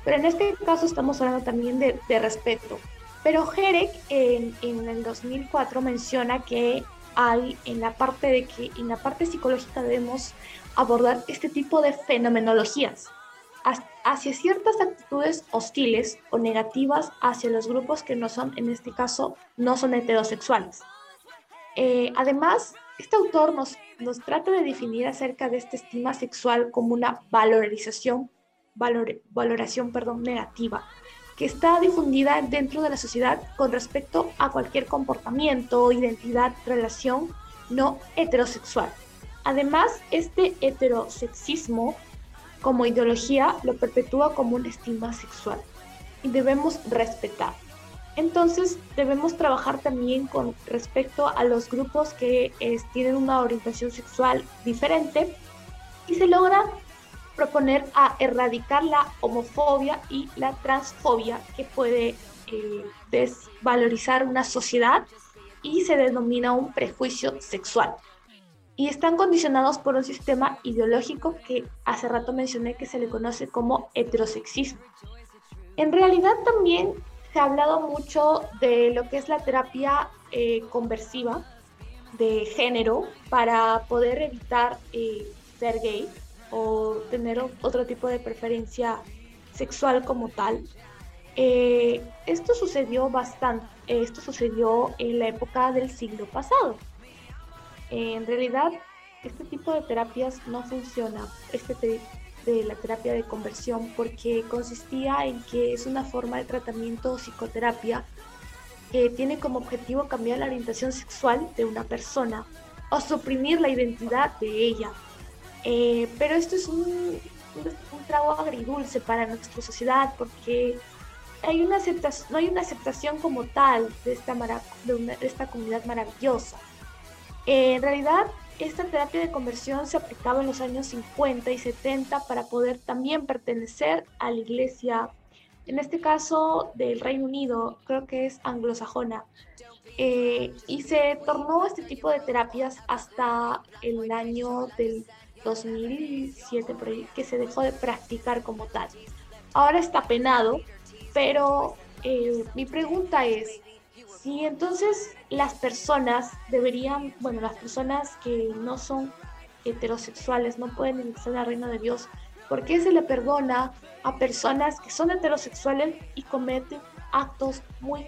Pero en este caso estamos hablando también de, de respeto. Pero Herek en, en, el 2004 menciona que hay en la parte de que en la parte psicológica debemos abordar este tipo de fenomenologías hacia ciertas actitudes hostiles o negativas hacia los grupos que no son, en este caso, no son heterosexuales. Eh, además, este autor nos, nos trata de definir acerca de esta estima sexual como una valorización, valor, valoración perdón, negativa, que está difundida dentro de la sociedad con respecto a cualquier comportamiento, identidad, relación no heterosexual. Además, este heterosexismo como ideología lo perpetúa como una estima sexual y debemos respetar. Entonces debemos trabajar también con respecto a los grupos que tienen una orientación sexual diferente y se logra proponer a erradicar la homofobia y la transfobia que puede eh, desvalorizar una sociedad y se denomina un prejuicio sexual. Y están condicionados por un sistema ideológico que hace rato mencioné que se le conoce como heterosexismo. En realidad también se ha hablado mucho de lo que es la terapia eh, conversiva de género para poder evitar eh, ser gay o tener otro tipo de preferencia sexual como tal. Eh, esto sucedió bastante, esto sucedió en la época del siglo pasado. En realidad, este tipo de terapias no funciona, este de la terapia de conversión, porque consistía en que es una forma de tratamiento o psicoterapia que tiene como objetivo cambiar la orientación sexual de una persona o suprimir la identidad de ella. Eh, pero esto es un, un, trago agridulce para nuestra sociedad porque hay una aceptación, no hay una aceptación como tal de, esta comunidad maravillosa. En realidad, esta terapia de conversión se aplicaba en los años 50 y 70 para poder también pertenecer a la iglesia, en este caso del Reino Unido, creo que es anglosajona. Eh, y se tornó este tipo de terapias hasta el año del 2007, que se dejó de practicar como tal. Ahora está penado, pero eh, mi pregunta es, si entonces las personas deberían, bueno, las personas que no son heterosexuales no pueden ingresar al reino de Dios, ¿por qué se le perdona a personas que son heterosexuales y cometen actos muy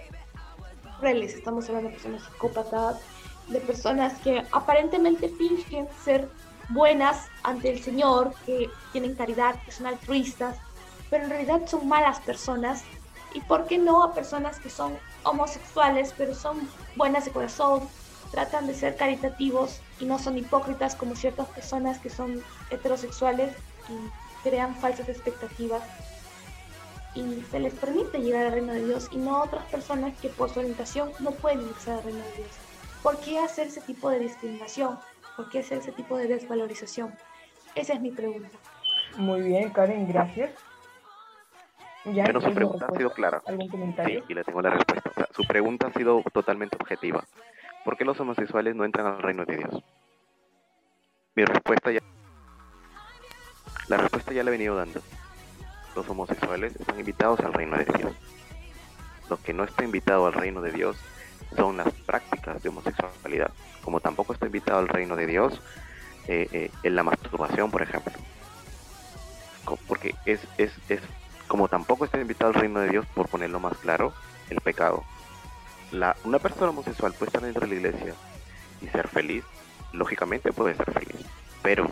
crueles? Estamos hablando de personas psicópatas, de personas que aparentemente fingen ser buenas ante el Señor, que tienen caridad, que son altruistas, pero en realidad son malas personas y por qué no a personas que son homosexuales, pero son buenas de corazón, tratan de ser caritativos y no son hipócritas como ciertas personas que son heterosexuales y crean falsas expectativas y se les permite llegar al reino de Dios y no a otras personas que por su orientación no pueden ingresar al reino de Dios. ¿Por qué hacer ese tipo de discriminación? ¿Por qué hacer ese tipo de desvalorización? Esa es mi pregunta. Muy bien, Karen, gracias. Pero su pregunta ha sido clara. Sí, y le tengo la respuesta. su pregunta ha sido totalmente objetiva. ¿Por qué los homosexuales no entran al reino de Dios? Mi respuesta ya... La respuesta ya la he venido dando. Los homosexuales están invitados al reino de Dios. Lo que no está invitado al reino de Dios son las prácticas de homosexualidad. Como tampoco está invitado al reino de Dios eh, eh, en la masturbación, por ejemplo. Porque es, es, es como tampoco está invitado al reino de Dios, por ponerlo más claro, el pecado. La, una persona homosexual puede estar dentro de la iglesia y ser feliz, lógicamente puede ser feliz, pero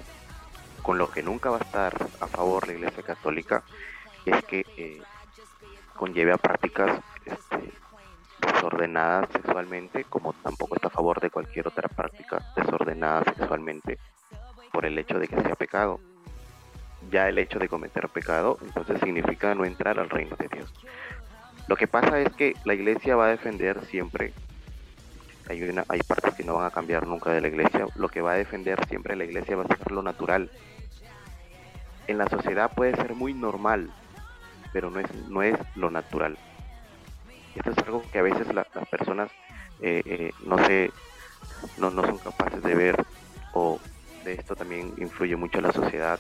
con lo que nunca va a estar a favor la iglesia católica es que eh, conlleve a prácticas este, desordenadas sexualmente, como tampoco está a favor de cualquier otra práctica desordenada sexualmente por el hecho de que sea pecado ya el hecho de cometer pecado, entonces significa no entrar al reino de Dios. Lo que pasa es que la iglesia va a defender siempre, hay, una, hay partes que no van a cambiar nunca de la iglesia, lo que va a defender siempre la iglesia va a ser lo natural. En la sociedad puede ser muy normal, pero no es, no es lo natural. Esto es algo que a veces las personas eh, eh, no, se, no, no son capaces de ver o de esto también influye mucho la sociedad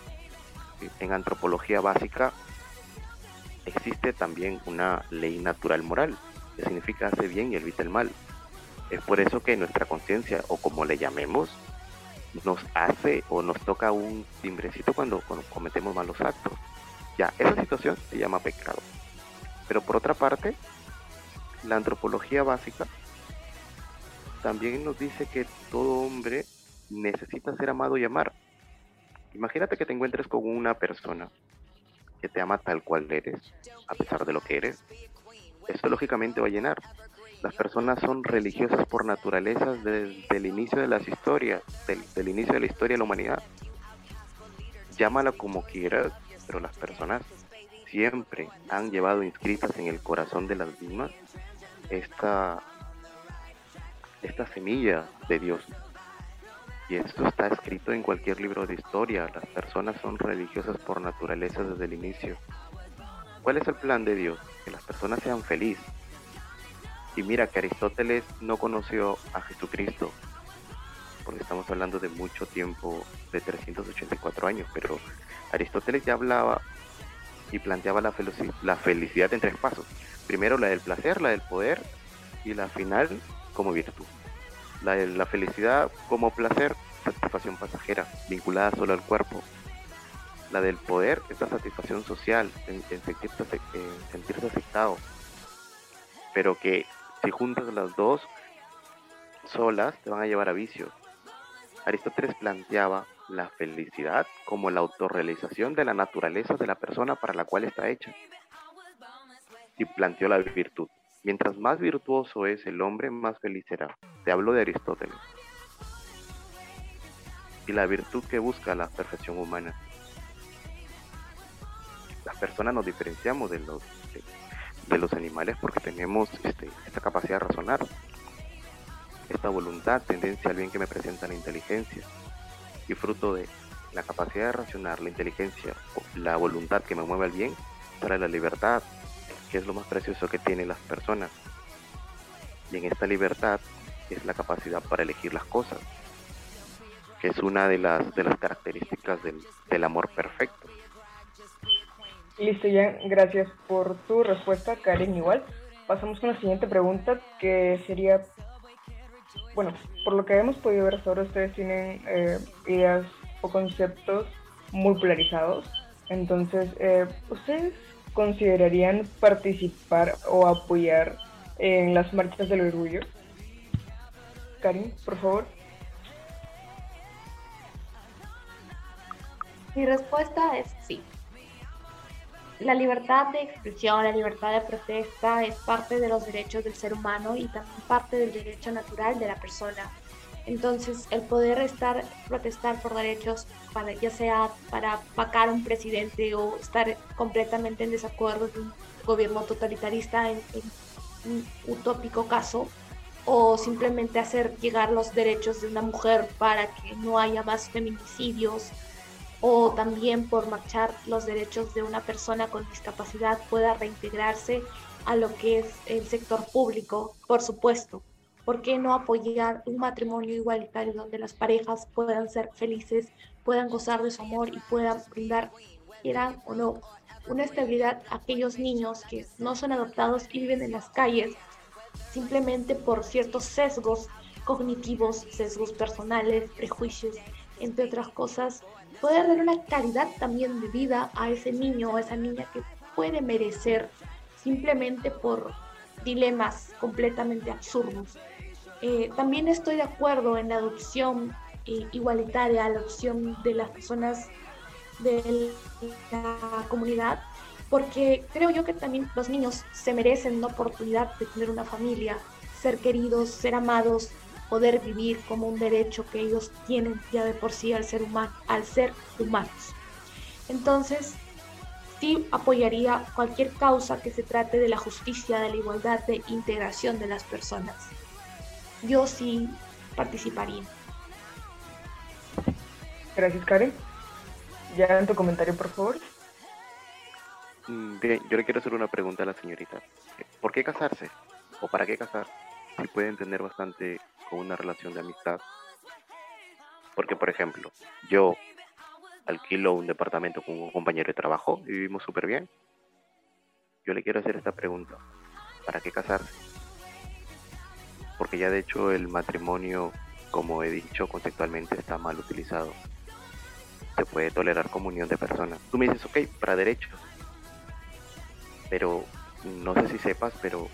en antropología básica existe también una ley natural moral, que significa hace bien y evita el mal. Es por eso que nuestra conciencia, o como le llamemos, nos hace o nos toca un timbrecito cuando, cometemos malos actos. Ya, esa situación se llama pecado. Pero por otra parte, la antropología básica también nos dice que todo hombre necesita ser amado y amar. Imagínate que te encuentres con una persona que te ama tal cual eres, a pesar de lo que eres. Esto lógicamente va a llenar. Las personas son religiosas por naturaleza desde el inicio de las historias, del, inicio de la historia de la humanidad. Llámala como quieras, pero las personas siempre han llevado inscritas en el corazón de las mismas esta, esta semilla de Dios, esto está escrito en cualquier libro de historia. Las personas son religiosas por naturaleza desde el inicio. ¿Cuál es el plan de Dios? Que las personas sean felices. Y mira que Aristóteles no conoció a Jesucristo, porque estamos hablando de mucho tiempo, de 384 años, pero Aristóteles ya hablaba y planteaba la, la felicidad en tres pasos. Primero la del placer, la del poder y la final como virtud. La la felicidad como placer, satisfacción pasajera, vinculada solo al cuerpo. La del poder es la satisfacción social, en, sentirse, en sentirse aceptado. Pero que si juntas las dos solas te van a llevar a vicios. Aristóteles planteaba la felicidad como la autorrealización de la naturaleza de la persona para la cual está hecha. Y planteó la virtud. Mientras más virtuoso es el hombre, más feliz será. Te hablo de Aristóteles. Y la virtud que busca la perfección humana. Las personas nos diferenciamos de los, de, los animales porque tenemos este, esta capacidad de razonar, esta voluntad, tendencia al bien que me presenta la inteligencia. Y fruto de la capacidad de racionar, la inteligencia, la voluntad que me mueve al bien, para la libertad, que es lo más precioso que tienen las personas. Y en esta libertad es la capacidad para elegir las cosas, es una de las, de las características del, del amor perfecto. Listo, ya, gracias por tu respuesta, Karen. Igual, pasamos con la siguiente pregunta, que sería, bueno, por lo que hemos podido ver hasta ahora, ustedes tienen eh, ideas o conceptos muy polarizados. Entonces, eh, ¿ustedes considerarían participar o apoyar en las marchas del orgullo? Karim, por favor. Mi respuesta es sí. La libertad de expresión, la libertad de protesta es parte de los derechos del ser humano y también parte del derecho natural de la persona. Entonces, el poder estar, protestar por derechos, para, ya sea para vacar un presidente o estar completamente en desacuerdo con un gobierno totalitarista en, un utópico caso, o simplemente hacer llegar los derechos de una mujer para que no haya más feminicidios, o también por marchar los derechos de una persona con discapacidad pueda reintegrarse a lo que es el sector público, por supuesto. ¿Por qué no apoyar un matrimonio igualitario donde las parejas puedan ser felices, puedan gozar de su amor y puedan brindar, quieran o no, una estabilidad a aquellos niños que no son adoptados y viven en las calles simplemente por ciertos sesgos cognitivos, sesgos personales, prejuicios, entre otras cosas, poder dar una calidad también de vida a ese niño o a esa niña que puede merecer simplemente por dilemas completamente absurdos. Eh, también estoy de acuerdo en la adopción eh, igualitaria, la adopción de las personas de la comunidad, porque creo yo que también los niños se merecen una oportunidad de tener una familia, ser queridos, ser amados, poder vivir como un derecho que ellos tienen ya de por sí al ser humano, al ser humanos. Entonces, sí apoyaría cualquier causa que se trate de la justicia, de la igualdad, de integración de las personas yo sí participaría. Gracias, Karen. Ya en tu comentario, por favor. Mm, bien, yo le quiero hacer una pregunta a la señorita. ¿Por qué casarse? ¿O para qué casar? Si pueden tener bastante con una relación de amistad. Porque, por ejemplo, yo alquilo un departamento con un compañero de trabajo y vivimos súper bien. Yo le quiero hacer esta pregunta. ¿Para qué casarse? porque ya de hecho el matrimonio, como he dicho conceptualmente, está mal utilizado. Se puede tolerar comunión de personas. Tú me dices, ok, para derechos. Pero no sé si sepas, pero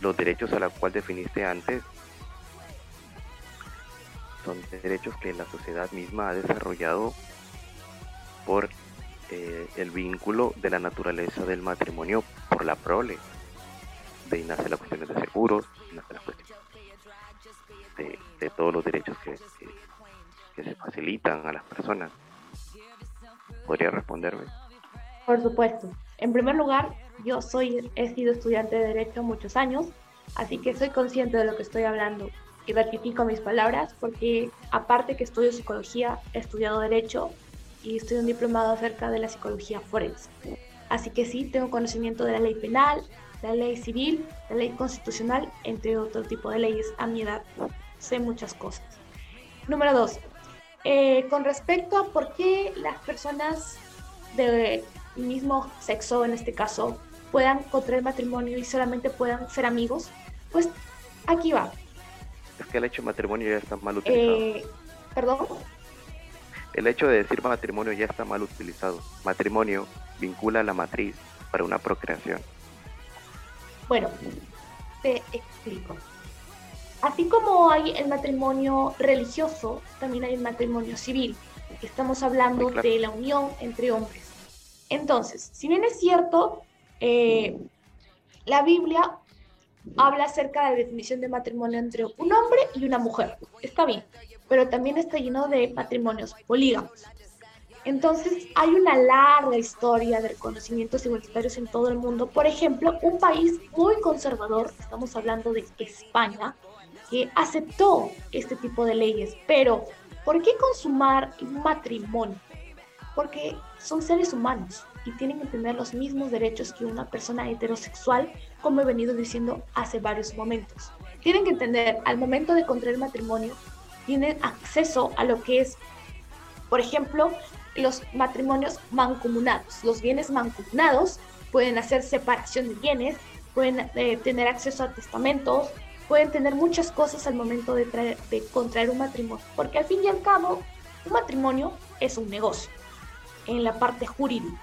los derechos a los cuales definiste antes son derechos que la sociedad misma ha desarrollado por eh, el vínculo de la naturaleza del matrimonio por la prole de ahí nace la cuestión de seguros, nace la cuestión de, todos los derechos que, se facilitan a las personas. ¿Podría responderme? Por supuesto. En primer lugar, yo soy, he sido estudiante de Derecho muchos años, así que soy consciente de lo que estoy hablando y ratifico mis palabras porque aparte que estudio psicología, he estudiado Derecho y estoy un diplomado acerca de la psicología forense. Así que sí, tengo conocimiento de la ley penal, la ley civil, la ley constitucional, entre otro tipo de leyes. A mi edad sé muchas cosas. Número dos, eh, con respecto a por qué las personas del mismo sexo, en este caso, puedan contraer matrimonio y solamente puedan ser amigos, pues aquí va. Es que el hecho de matrimonio ya está mal utilizado. Eh, ¿Perdón? El hecho de decir matrimonio ya está mal utilizado. Matrimonio vincula la matriz para una procreación. Bueno, te explico. Así como hay el matrimonio religioso, también hay el matrimonio civil. Estamos hablando de la unión entre hombres. Entonces, si bien es cierto, eh, la Biblia habla acerca de la definición de matrimonio entre un hombre y una mujer. Está bien, pero también está lleno de matrimonios polígamos. Entonces, hay una larga historia de reconocimientos igualitarios en todo el mundo. Por ejemplo, un país muy conservador, estamos hablando de España, que aceptó este tipo de leyes. Pero, ¿por qué consumar un matrimonio? Porque son seres humanos y tienen que tener los mismos derechos que una persona heterosexual, como he venido diciendo hace varios momentos. Tienen que entender, al momento de contraer matrimonio, tienen acceso a lo que es, por ejemplo, los matrimonios mancomunados. Los bienes mancomunados pueden hacer separación de bienes, pueden eh, tener acceso a testamentos, pueden tener muchas cosas al momento de, de contraer un matrimonio, porque al fin y al cabo, un matrimonio es un negocio en la parte jurídica.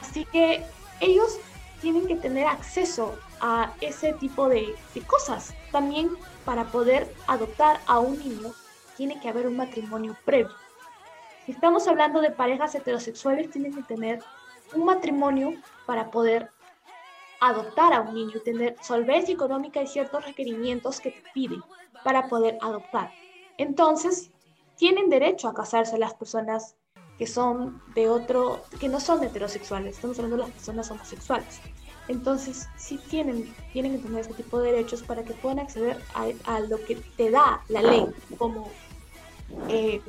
Así que ellos tienen que tener acceso a ese tipo de, cosas. También para poder adoptar a un niño tiene que haber un matrimonio previo. Si estamos hablando de parejas heterosexuales, tienen que tener un matrimonio para poder adoptar a un niño, tener solvencia económica y ciertos requerimientos que te piden para poder adoptar. Entonces, tienen derecho a casarse las personas que son de otro, que no son heterosexuales, estamos hablando de las personas homosexuales. Entonces, sí tienen, tienen que tener ese tipo de derechos para que puedan acceder a, lo que te da la ley como eh,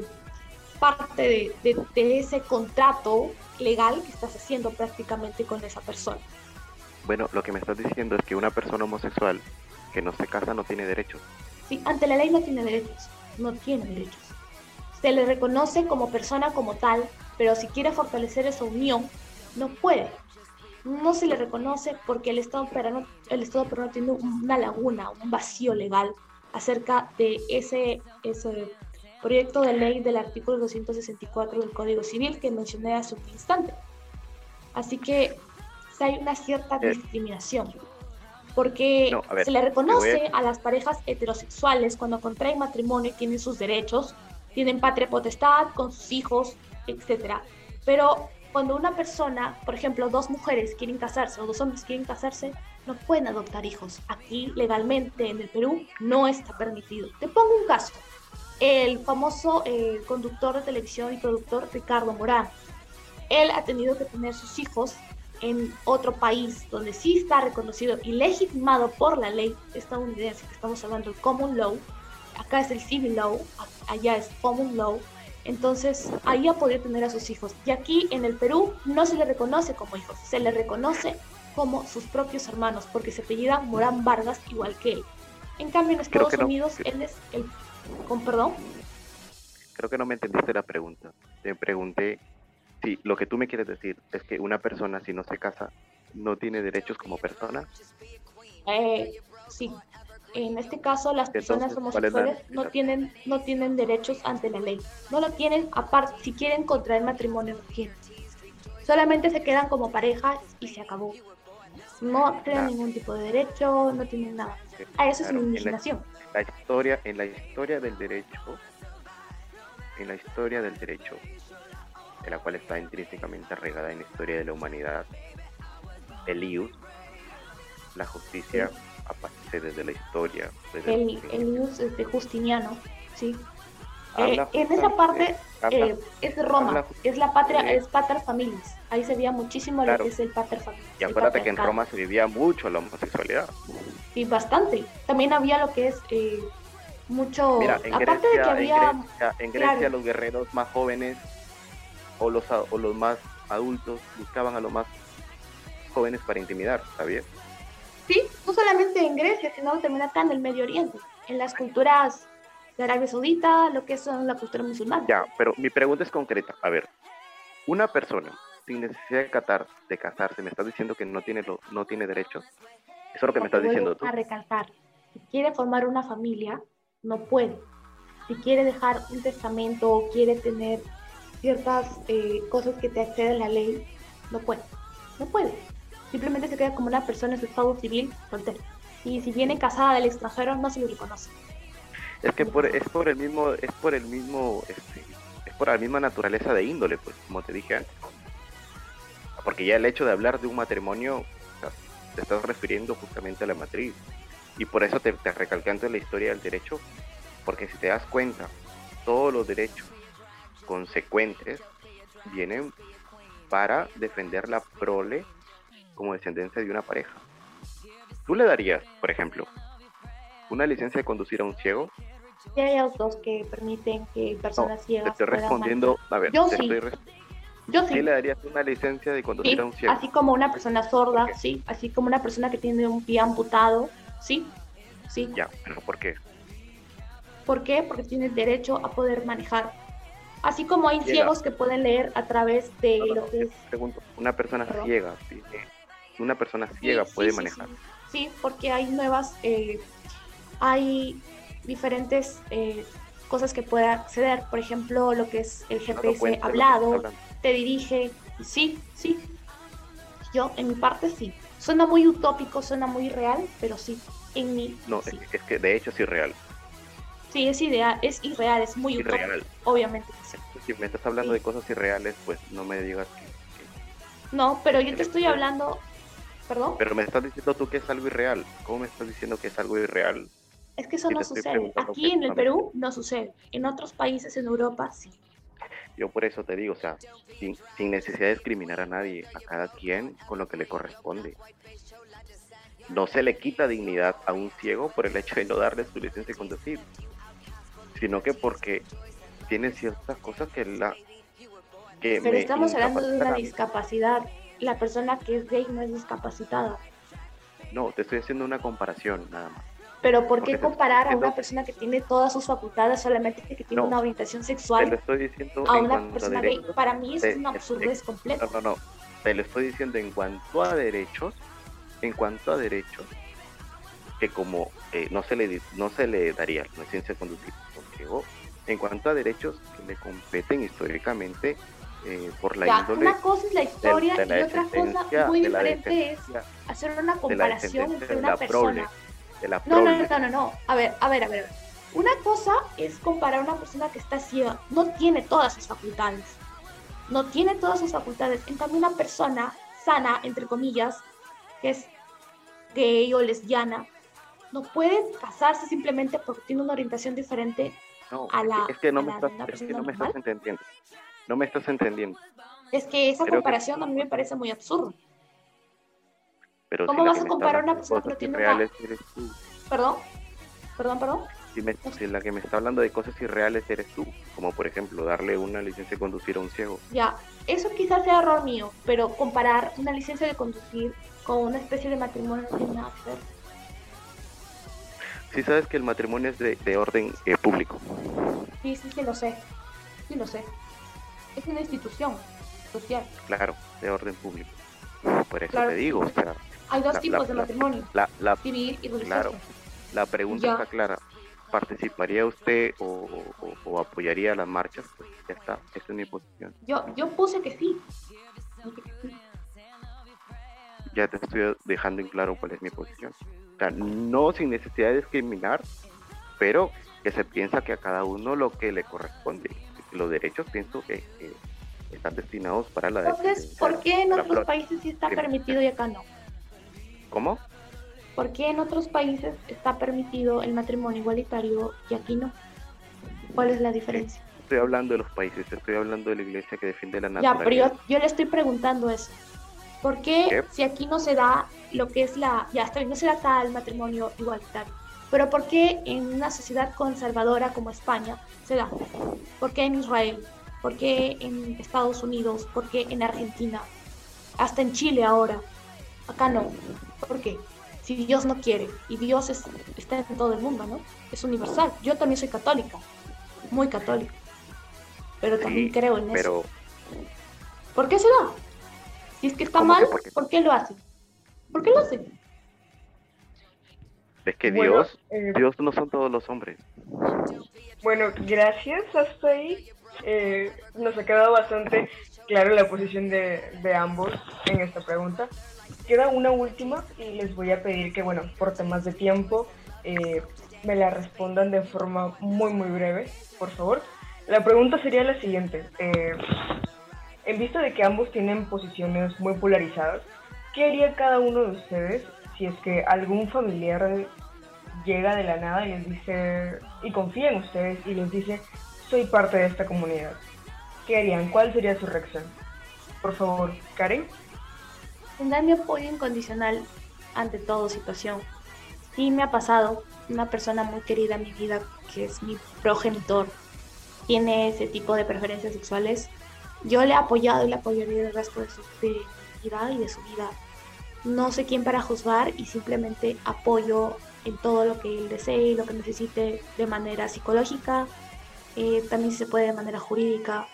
parte de, ese contrato legal que estás haciendo prácticamente con esa persona. Bueno, lo que me estás diciendo es que una persona homosexual que no se casa no tiene derechos. Sí, ante la ley no tiene derechos, no tiene derechos. Se le reconoce como persona como tal, pero si quiere fortalecer esa unión, no puede. No se le reconoce porque el Estado peruano, el Estado peruano tiene una laguna, un vacío legal acerca de ese, ese proyecto de ley del artículo 264 del Código Civil que mencioné hace un instante. Así que hay una cierta eh. discriminación, porque se le reconoce a... las parejas heterosexuales cuando contraen matrimonio y tienen sus derechos, tienen patria potestad con sus hijos, etc. Pero cuando una persona, por ejemplo, dos mujeres quieren casarse o dos hombres quieren casarse, no pueden adoptar hijos. Aquí legalmente en el Perú no está permitido. Te pongo un caso el famoso eh, conductor de televisión y productor Ricardo Morán. Él ha tenido que tener sus hijos en otro país donde sí está reconocido y legitimado por la ley estadounidense, que estamos hablando del common law, acá es el civil law, allá es common law, entonces ahí ha podido tener a sus hijos. Y aquí en el Perú no se le reconoce como hijos, se le reconoce como sus propios hermanos, porque se apellida Morán Vargas igual que él. En cambio en Estados Unidos él es el ¿Con perdón? Creo que no me entendiste la pregunta. Te pregunté si lo que tú me quieres decir es que una persona si no se casa no tiene derechos como persona. Eh, sí. En este caso, las personas homosexuales no tienen, no tienen derechos ante la ley. No lo tienen, aparte, si quieren contraer matrimonio, Solamente se quedan como pareja y se acabó. No tienen ningún tipo de derecho, no tienen nada. A eso es mi indignación. la historia, en la historia del derecho, en la historia del derecho, en la cual está intrínsecamente regada en la historia de la humanidad, el ius, la justicia aparece desde la historia. el, el ius es de Justiniano, sí. Eh, en esa parte eh, es de Roma, es la patria, es pater familias. Ahí se veía muchísimo lo que es el pater familias. Y acuérdate que en Roma se vivía mucho la homosexualidad. Y bastante. También había lo que es eh, mucho. aparte de que había. En Grecia, los guerreros más jóvenes o los, o los más adultos buscaban a los más jóvenes para intimidar, ¿sabías? Sí, no solamente en Grecia, sino también acá en el Medio Oriente, en las culturas de Arabia Saudita, lo que son la cultura musulmana. Ya, pero mi pregunta es concreta. A ver, una persona sin necesidad de, catar, de casarse, me estás diciendo que no tiene, lo, no tiene derechos. Eso es lo que me estás diciendo tú. A recalcar, si quiere formar una familia, no puede. Si quiere dejar un testamento o quiere tener ciertas eh, cosas que te accede la ley, no puede. No puede. Simplemente se queda como una persona en su estado civil soltera. Y si viene casada del extranjero, no se le reconoce. Es que por, es por el mismo, es por el mismo, este, es por la misma naturaleza de índole, pues, como te dije antes. Porque ya el hecho de hablar de un matrimonio, te estás refiriendo justamente a la matriz. Y por eso te, te recalcando la historia del derecho, porque si te das cuenta, todos los derechos consecuentes vienen para defender la prole como descendencia de una pareja. ¿Tú le darías, por ejemplo, una licencia de conducir a un ciego? Sí, hay autos que permiten que personas ciegas. Te estoy respondiendo, a ver, yo te sí. estoy yo sí. le darías una licencia de conducir sí, a un ciego? Así como una persona sorda, sí. Así como una persona que tiene un pie amputado, sí. Sí. Ya, pero ¿por qué? ¿Por qué? Porque tiene derecho a poder manejar. Así como hay Ciega. ciegos que pueden leer a través de No, no, lo que es pregunto, una persona ¿Perdón? ciega, una persona ciega Sí, puede sí, manejar. Sí, Sí, porque hay nuevas, eh, hay diferentes eh, cosas que puede acceder. Por ejemplo, lo que es el ¿Te has dado GPS cuenta hablado, te dirige. Sí, sí. Yo, en mi parte, sí. Suena muy utópico, suena muy real, pero sí. En mi. No, sí. es, que de hecho es irreal. Sí, es ideal, es irreal, es muy utópico. Irreal. Obviamente que sí. Si me estás hablando Sí. de cosas irreales, pues no me digas que, que- No, pero yo te estoy hablando. ¿Perdón? Pero me estás diciendo tú que es algo irreal. ¿Cómo me estás diciendo que es algo irreal? Es que eso no sucede. Aquí en el. Perú no sucede. En otros países en Europa sí. Yo por eso te digo, o sea, sin, sin necesidad de discriminar a nadie, a cada quien con lo que le corresponde. No se le quita dignidad a un ciego por el hecho de no darle su licencia de conducir, sino que porque tiene ciertas cosas que la que Pero me estamos hablando de una discapacidad. La persona que es gay no es discapacitada. No, te estoy haciendo una comparación nada más. Pero ¿por Porque qué te comparar a una persona que tiene todas sus facultades solamente que tiene No. una orientación Te lo sexual estoy diciendo a una cuanto a persona gay? Para mí eso es una absurdez completa. No, no, no. Te lo estoy diciendo en cuanto a derechos, en cuanto a derechos, que como eh, no se le no se le daría la licencia de conducir a un ciego, en cuanto a derechos que le competen históricamente eh, por la Ya, índole una cosa es la historia de la y otra cosa muy diferente es hacer una comparación entre una prole, persona. de la No, no, no, no, no. A ver, a ver, a ver. Una cosa es comparar a una persona que está ciega, no tiene todas sus facultades. No tiene todas sus facultades. En cambio, una persona sana, entre comillas, que es gay o lesbiana, no puede casarse simplemente porque tiene una orientación diferente. No, a la- es que no me es que no estás entendiendo. No me estás entendiendo. Es que esa Creo que- comparación a mí me parece muy absurda. Pero ¿Cómo si vas que a comparar una persona que no tiene irreales eres tú. Perdón, perdón, perdón. Si, me- si la que me está hablando de cosas irreales eres tú, como por ejemplo darle una licencia de conducir a un ciego. Ya, eso quizás sea error mío, pero comparar una licencia de conducir con una especie de matrimonio no tiene nada que ver. Si sabes que el matrimonio es de, de orden eh, público. Sí, sí, sí, lo sé. Sí, lo sé. Es una institución social. Claro, de orden público. Por eso Claro. te digo, o sea, Hay dos La- tipos la- de matrimonio, la, civil y religioso. claro, la pregunta Ya. está clara. ¿Participaría usted o, o- o apoyaría las marchas? Pues ya está, esa es mi posición. Yo, yo puse que sí. Dije que sí. Ya te estoy dejando en claro cuál es mi posición. O sea, no sin necesidad de discriminar, pero que se piensa que a cada uno lo que le corresponde. Los derechos pienso que, están destinados para la Entonces, ¿por qué en otros flor. países sí está permitido y acá no? ¿Cómo? ¿Por qué en otros países está permitido el matrimonio igualitario y aquí no? ¿Cuál es la diferencia? Estoy hablando de los países, estoy hablando de la iglesia que defiende la Ya, pero yo, naturaleza. yo le estoy preguntando eso. ¿Por qué ¿Qué? si aquí no se da lo que es la... Ya está bien, no se da acá el matrimonio igualitario. Pero ¿por qué en una sociedad conservadora como España se da? ¿Por qué en Israel? ¿Por qué en Estados Unidos? ¿Por qué en Argentina? Hasta en Chile ahora. Acá no. ¿Por qué? si Dios no quiere? Y Dios está en todo el mundo, ¿no? Es universal. Yo también soy católica, muy católica, pero también creo en eso. ¿Por qué se da? Si es que está mal, por qué? lo hace? ¿Por qué lo hace? Es que Dios, eh, Dios no son todos los hombres. Bueno, gracias hasta ahí. Eh, nos ha quedado bastante claro la posición de, de ambos en esta pregunta. Queda una última y les voy a pedir que, bueno, por temas de tiempo, eh, me la respondan de forma muy, muy breve, por favor. La pregunta sería la siguiente. Eh, en vista de que ambos tienen posiciones muy polarizadas, ¿qué haría cada uno de ustedes si es que algún familiar llega de la nada y les dice, y confía en ustedes y les dice, soy parte de esta comunidad? ¿Qué harían? ¿Cuál sería su reacción? Por favor, Karen. Tendrá mi apoyo incondicional ante toda situación. Sí me ha pasado, una persona muy querida en mi vida, que es mi progenitor, tiene ese tipo de preferencias sexuales. Yo le he apoyado y le apoyaré el resto de su vida y de su vida. No sé quién para juzgar y simplemente apoyo en todo lo que él desee y lo que necesite de manera psicológica, eh, también si se puede de manera jurídica,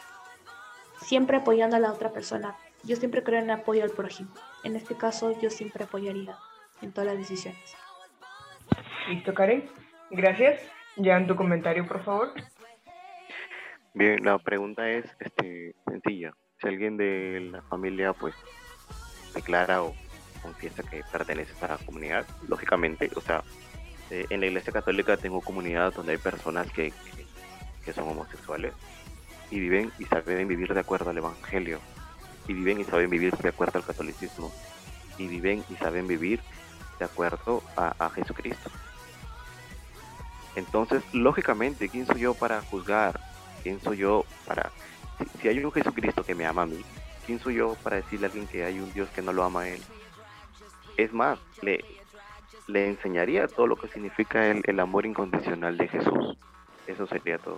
siempre apoyando a la otra persona. Yo siempre creo en el apoyo al prójimo. En este caso, yo siempre apoyaría en todas las decisiones. Listo, Karen. Gracias. Ya en tu comentario, por favor. Bien, la pregunta es este, sencilla. Si alguien de la familia pues declara o confiesa que pertenece a esta comunidad, lógicamente, o sea, eh, en la iglesia católica tengo comunidades donde hay personas que, que son homosexuales y viven y saben vivir de acuerdo al evangelio y viven y saben vivir de acuerdo al catolicismo y viven y saben vivir de acuerdo a, Jesucristo. Entonces, lógicamente, ¿quién soy yo para juzgar? ¿Quién soy yo para... Si, hay un Jesucristo que me ama a mí, ¿quién soy yo para decirle a alguien que hay un Dios que no lo ama a él? Es más, le, le enseñaría todo lo que significa el, el amor incondicional de Jesús. Eso sería todo.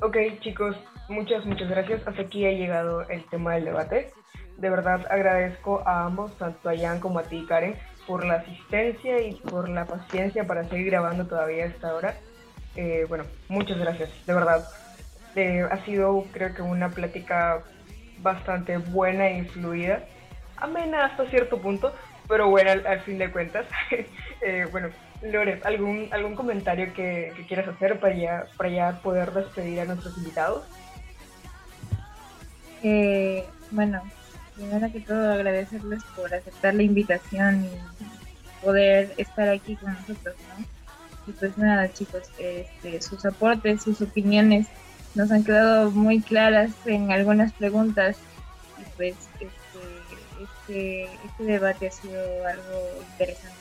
Ok, chicos, muchas, muchas gracias. Hasta aquí ha llegado el tema del debate. De verdad agradezco a ambos, tanto a Jan como a ti, Karen, por la asistencia y por la paciencia para seguir grabando todavía a esta hora. Eh, bueno, muchas gracias, de verdad. Eh, ha sido, creo que, una plática bastante buena y fluida. Amena hasta cierto punto, pero bueno, al, fin de cuentas. eh, bueno, Lore, ¿algún, algún comentario que, quieras hacer para ya, para ya poder despedir a nuestros invitados? Eh, bueno, primero que todo agradecerles por aceptar la invitación y poder estar aquí con nosotros, ¿no? Y pues nada, chicos, este, sus aportes, sus opiniones nos han quedado muy claras en algunas preguntas y pues este, este, debate ha sido algo interesante.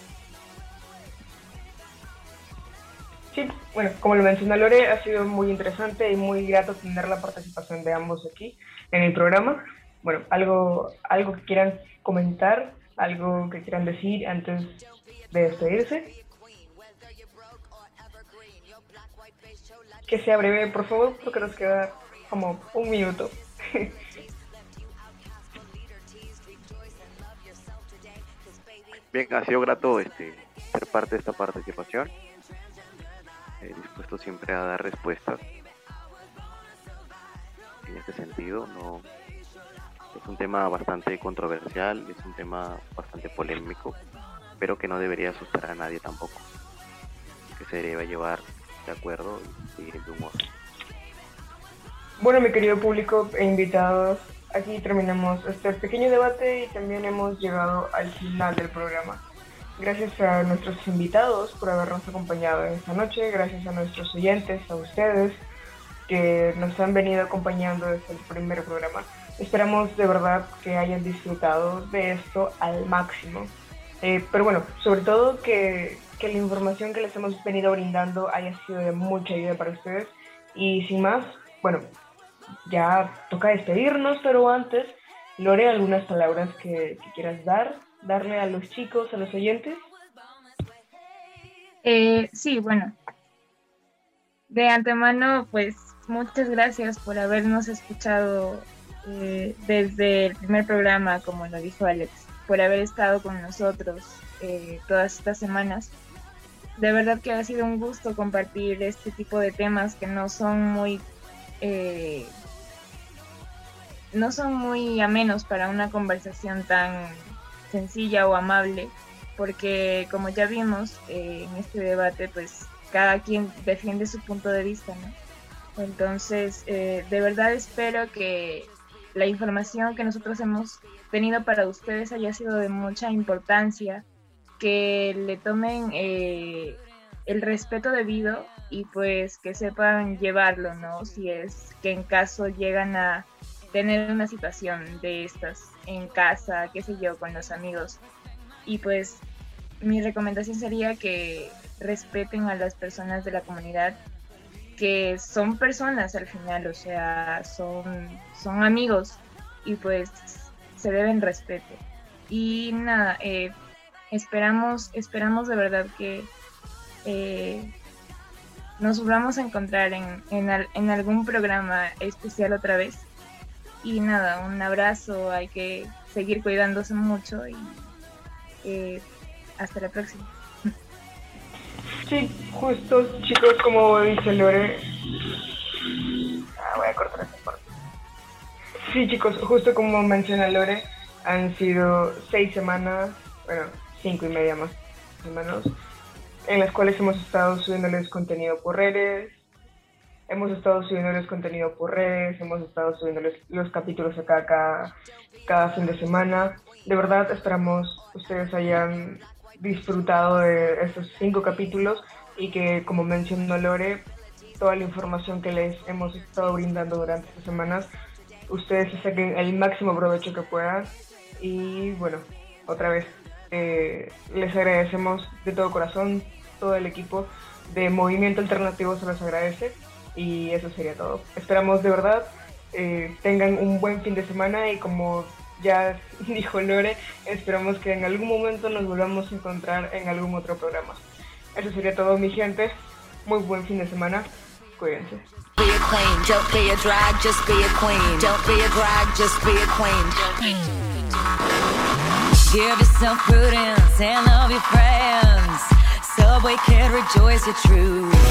Sí, bueno, como lo mencionó Lore, ha sido muy interesante y muy grato tener la participación de ambos aquí en el programa. Bueno, algo, algo que quieran comentar, algo que quieran decir antes de despedirse. Que sea breve, por favor, porque nos queda como un minuto. Bien, ha sido grato este, ser parte de esta participación dispuesto siempre a dar respuestas. En este sentido, no es un tema bastante controversial, es un tema bastante polémico, pero que no debería asustar a nadie tampoco. Que se debe llevar de acuerdo y de humor. Bueno, mi querido público e invitados, aquí terminamos este pequeño debate y también hemos llegado al final del programa. Gracias a nuestros invitados por habernos acompañado esta noche, gracias a nuestros oyentes, a ustedes que nos han venido acompañando desde el primer programa. Esperamos de verdad que hayan disfrutado de esto al máximo. Eh, pero bueno, sobre todo que, que la información que les hemos venido brindando haya sido de mucha ayuda para ustedes. Y sin más, bueno, ya toca despedirnos, pero antes, Lore, algunas palabras que quieras dar darle a los chicos, a los oyentes? Eh, sí, bueno. De antemano, pues muchas gracias por habernos escuchado eh, desde el primer programa, como lo dijo Alex, por haber estado con nosotros eh, todas estas semanas. De verdad que ha sido un gusto compartir este tipo de temas que no son muy eh, no son muy amenos para una conversación tan sencilla o amable, porque como ya vimos eh, en este debate, pues cada quien defiende su punto de vista, ¿no? Entonces, eh, de verdad espero que la información que nosotros hemos tenido para ustedes haya sido de mucha importancia, que le tomen eh, el respeto debido y pues que sepan llevarlo, ¿no? Si es que en caso llegan a tener una situación de estas en casa, qué sé yo, con los amigos. Y pues mi recomendación sería que respeten a las personas de la comunidad, que son personas al final, o sea, son, son amigos y pues se deben respeto. Y nada, eh, esperamos, esperamos de verdad que eh, nos volvamos a encontrar en, en algún programa especial otra vez y nada, un abrazo, hay que seguir cuidándose mucho y eh, hasta la próxima. Sí, justo chicos, como dice Lore. Ah, voy a cortar esta parte. Sí, chicos, justo como menciona Lore, han sido seis semanas, bueno, cinco y media más menos, en las cuales hemos estado subiéndoles contenido por redes, hemos estado subiéndoles contenido por redes, hemos estado subiéndoles los capítulos acá cada, cada fin de semana. De verdad esperamos ustedes hayan disfrutado de estos cinco capítulos y que, como mencionó Lore, toda la información que les hemos estado brindando durante estas semanas, ustedes se saquen el máximo provecho que puedan. Y bueno, otra vez, eh, les agradecemos de todo corazón, todo el equipo de Movimiento Alternativo se los agradece y eso sería todo. Esperamos de verdad eh, tengan un buen fin de semana y como ya dijo Lore, esperamos que en algún momento nos volvamos a encontrar en algún otro programa. Eso sería todo mi gente. Muy buen fin de semana. Cuídense. In the religion of the insecure, I must be myself, respect my youth. A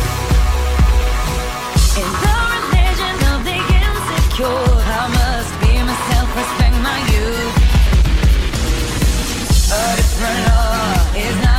But it's my law, not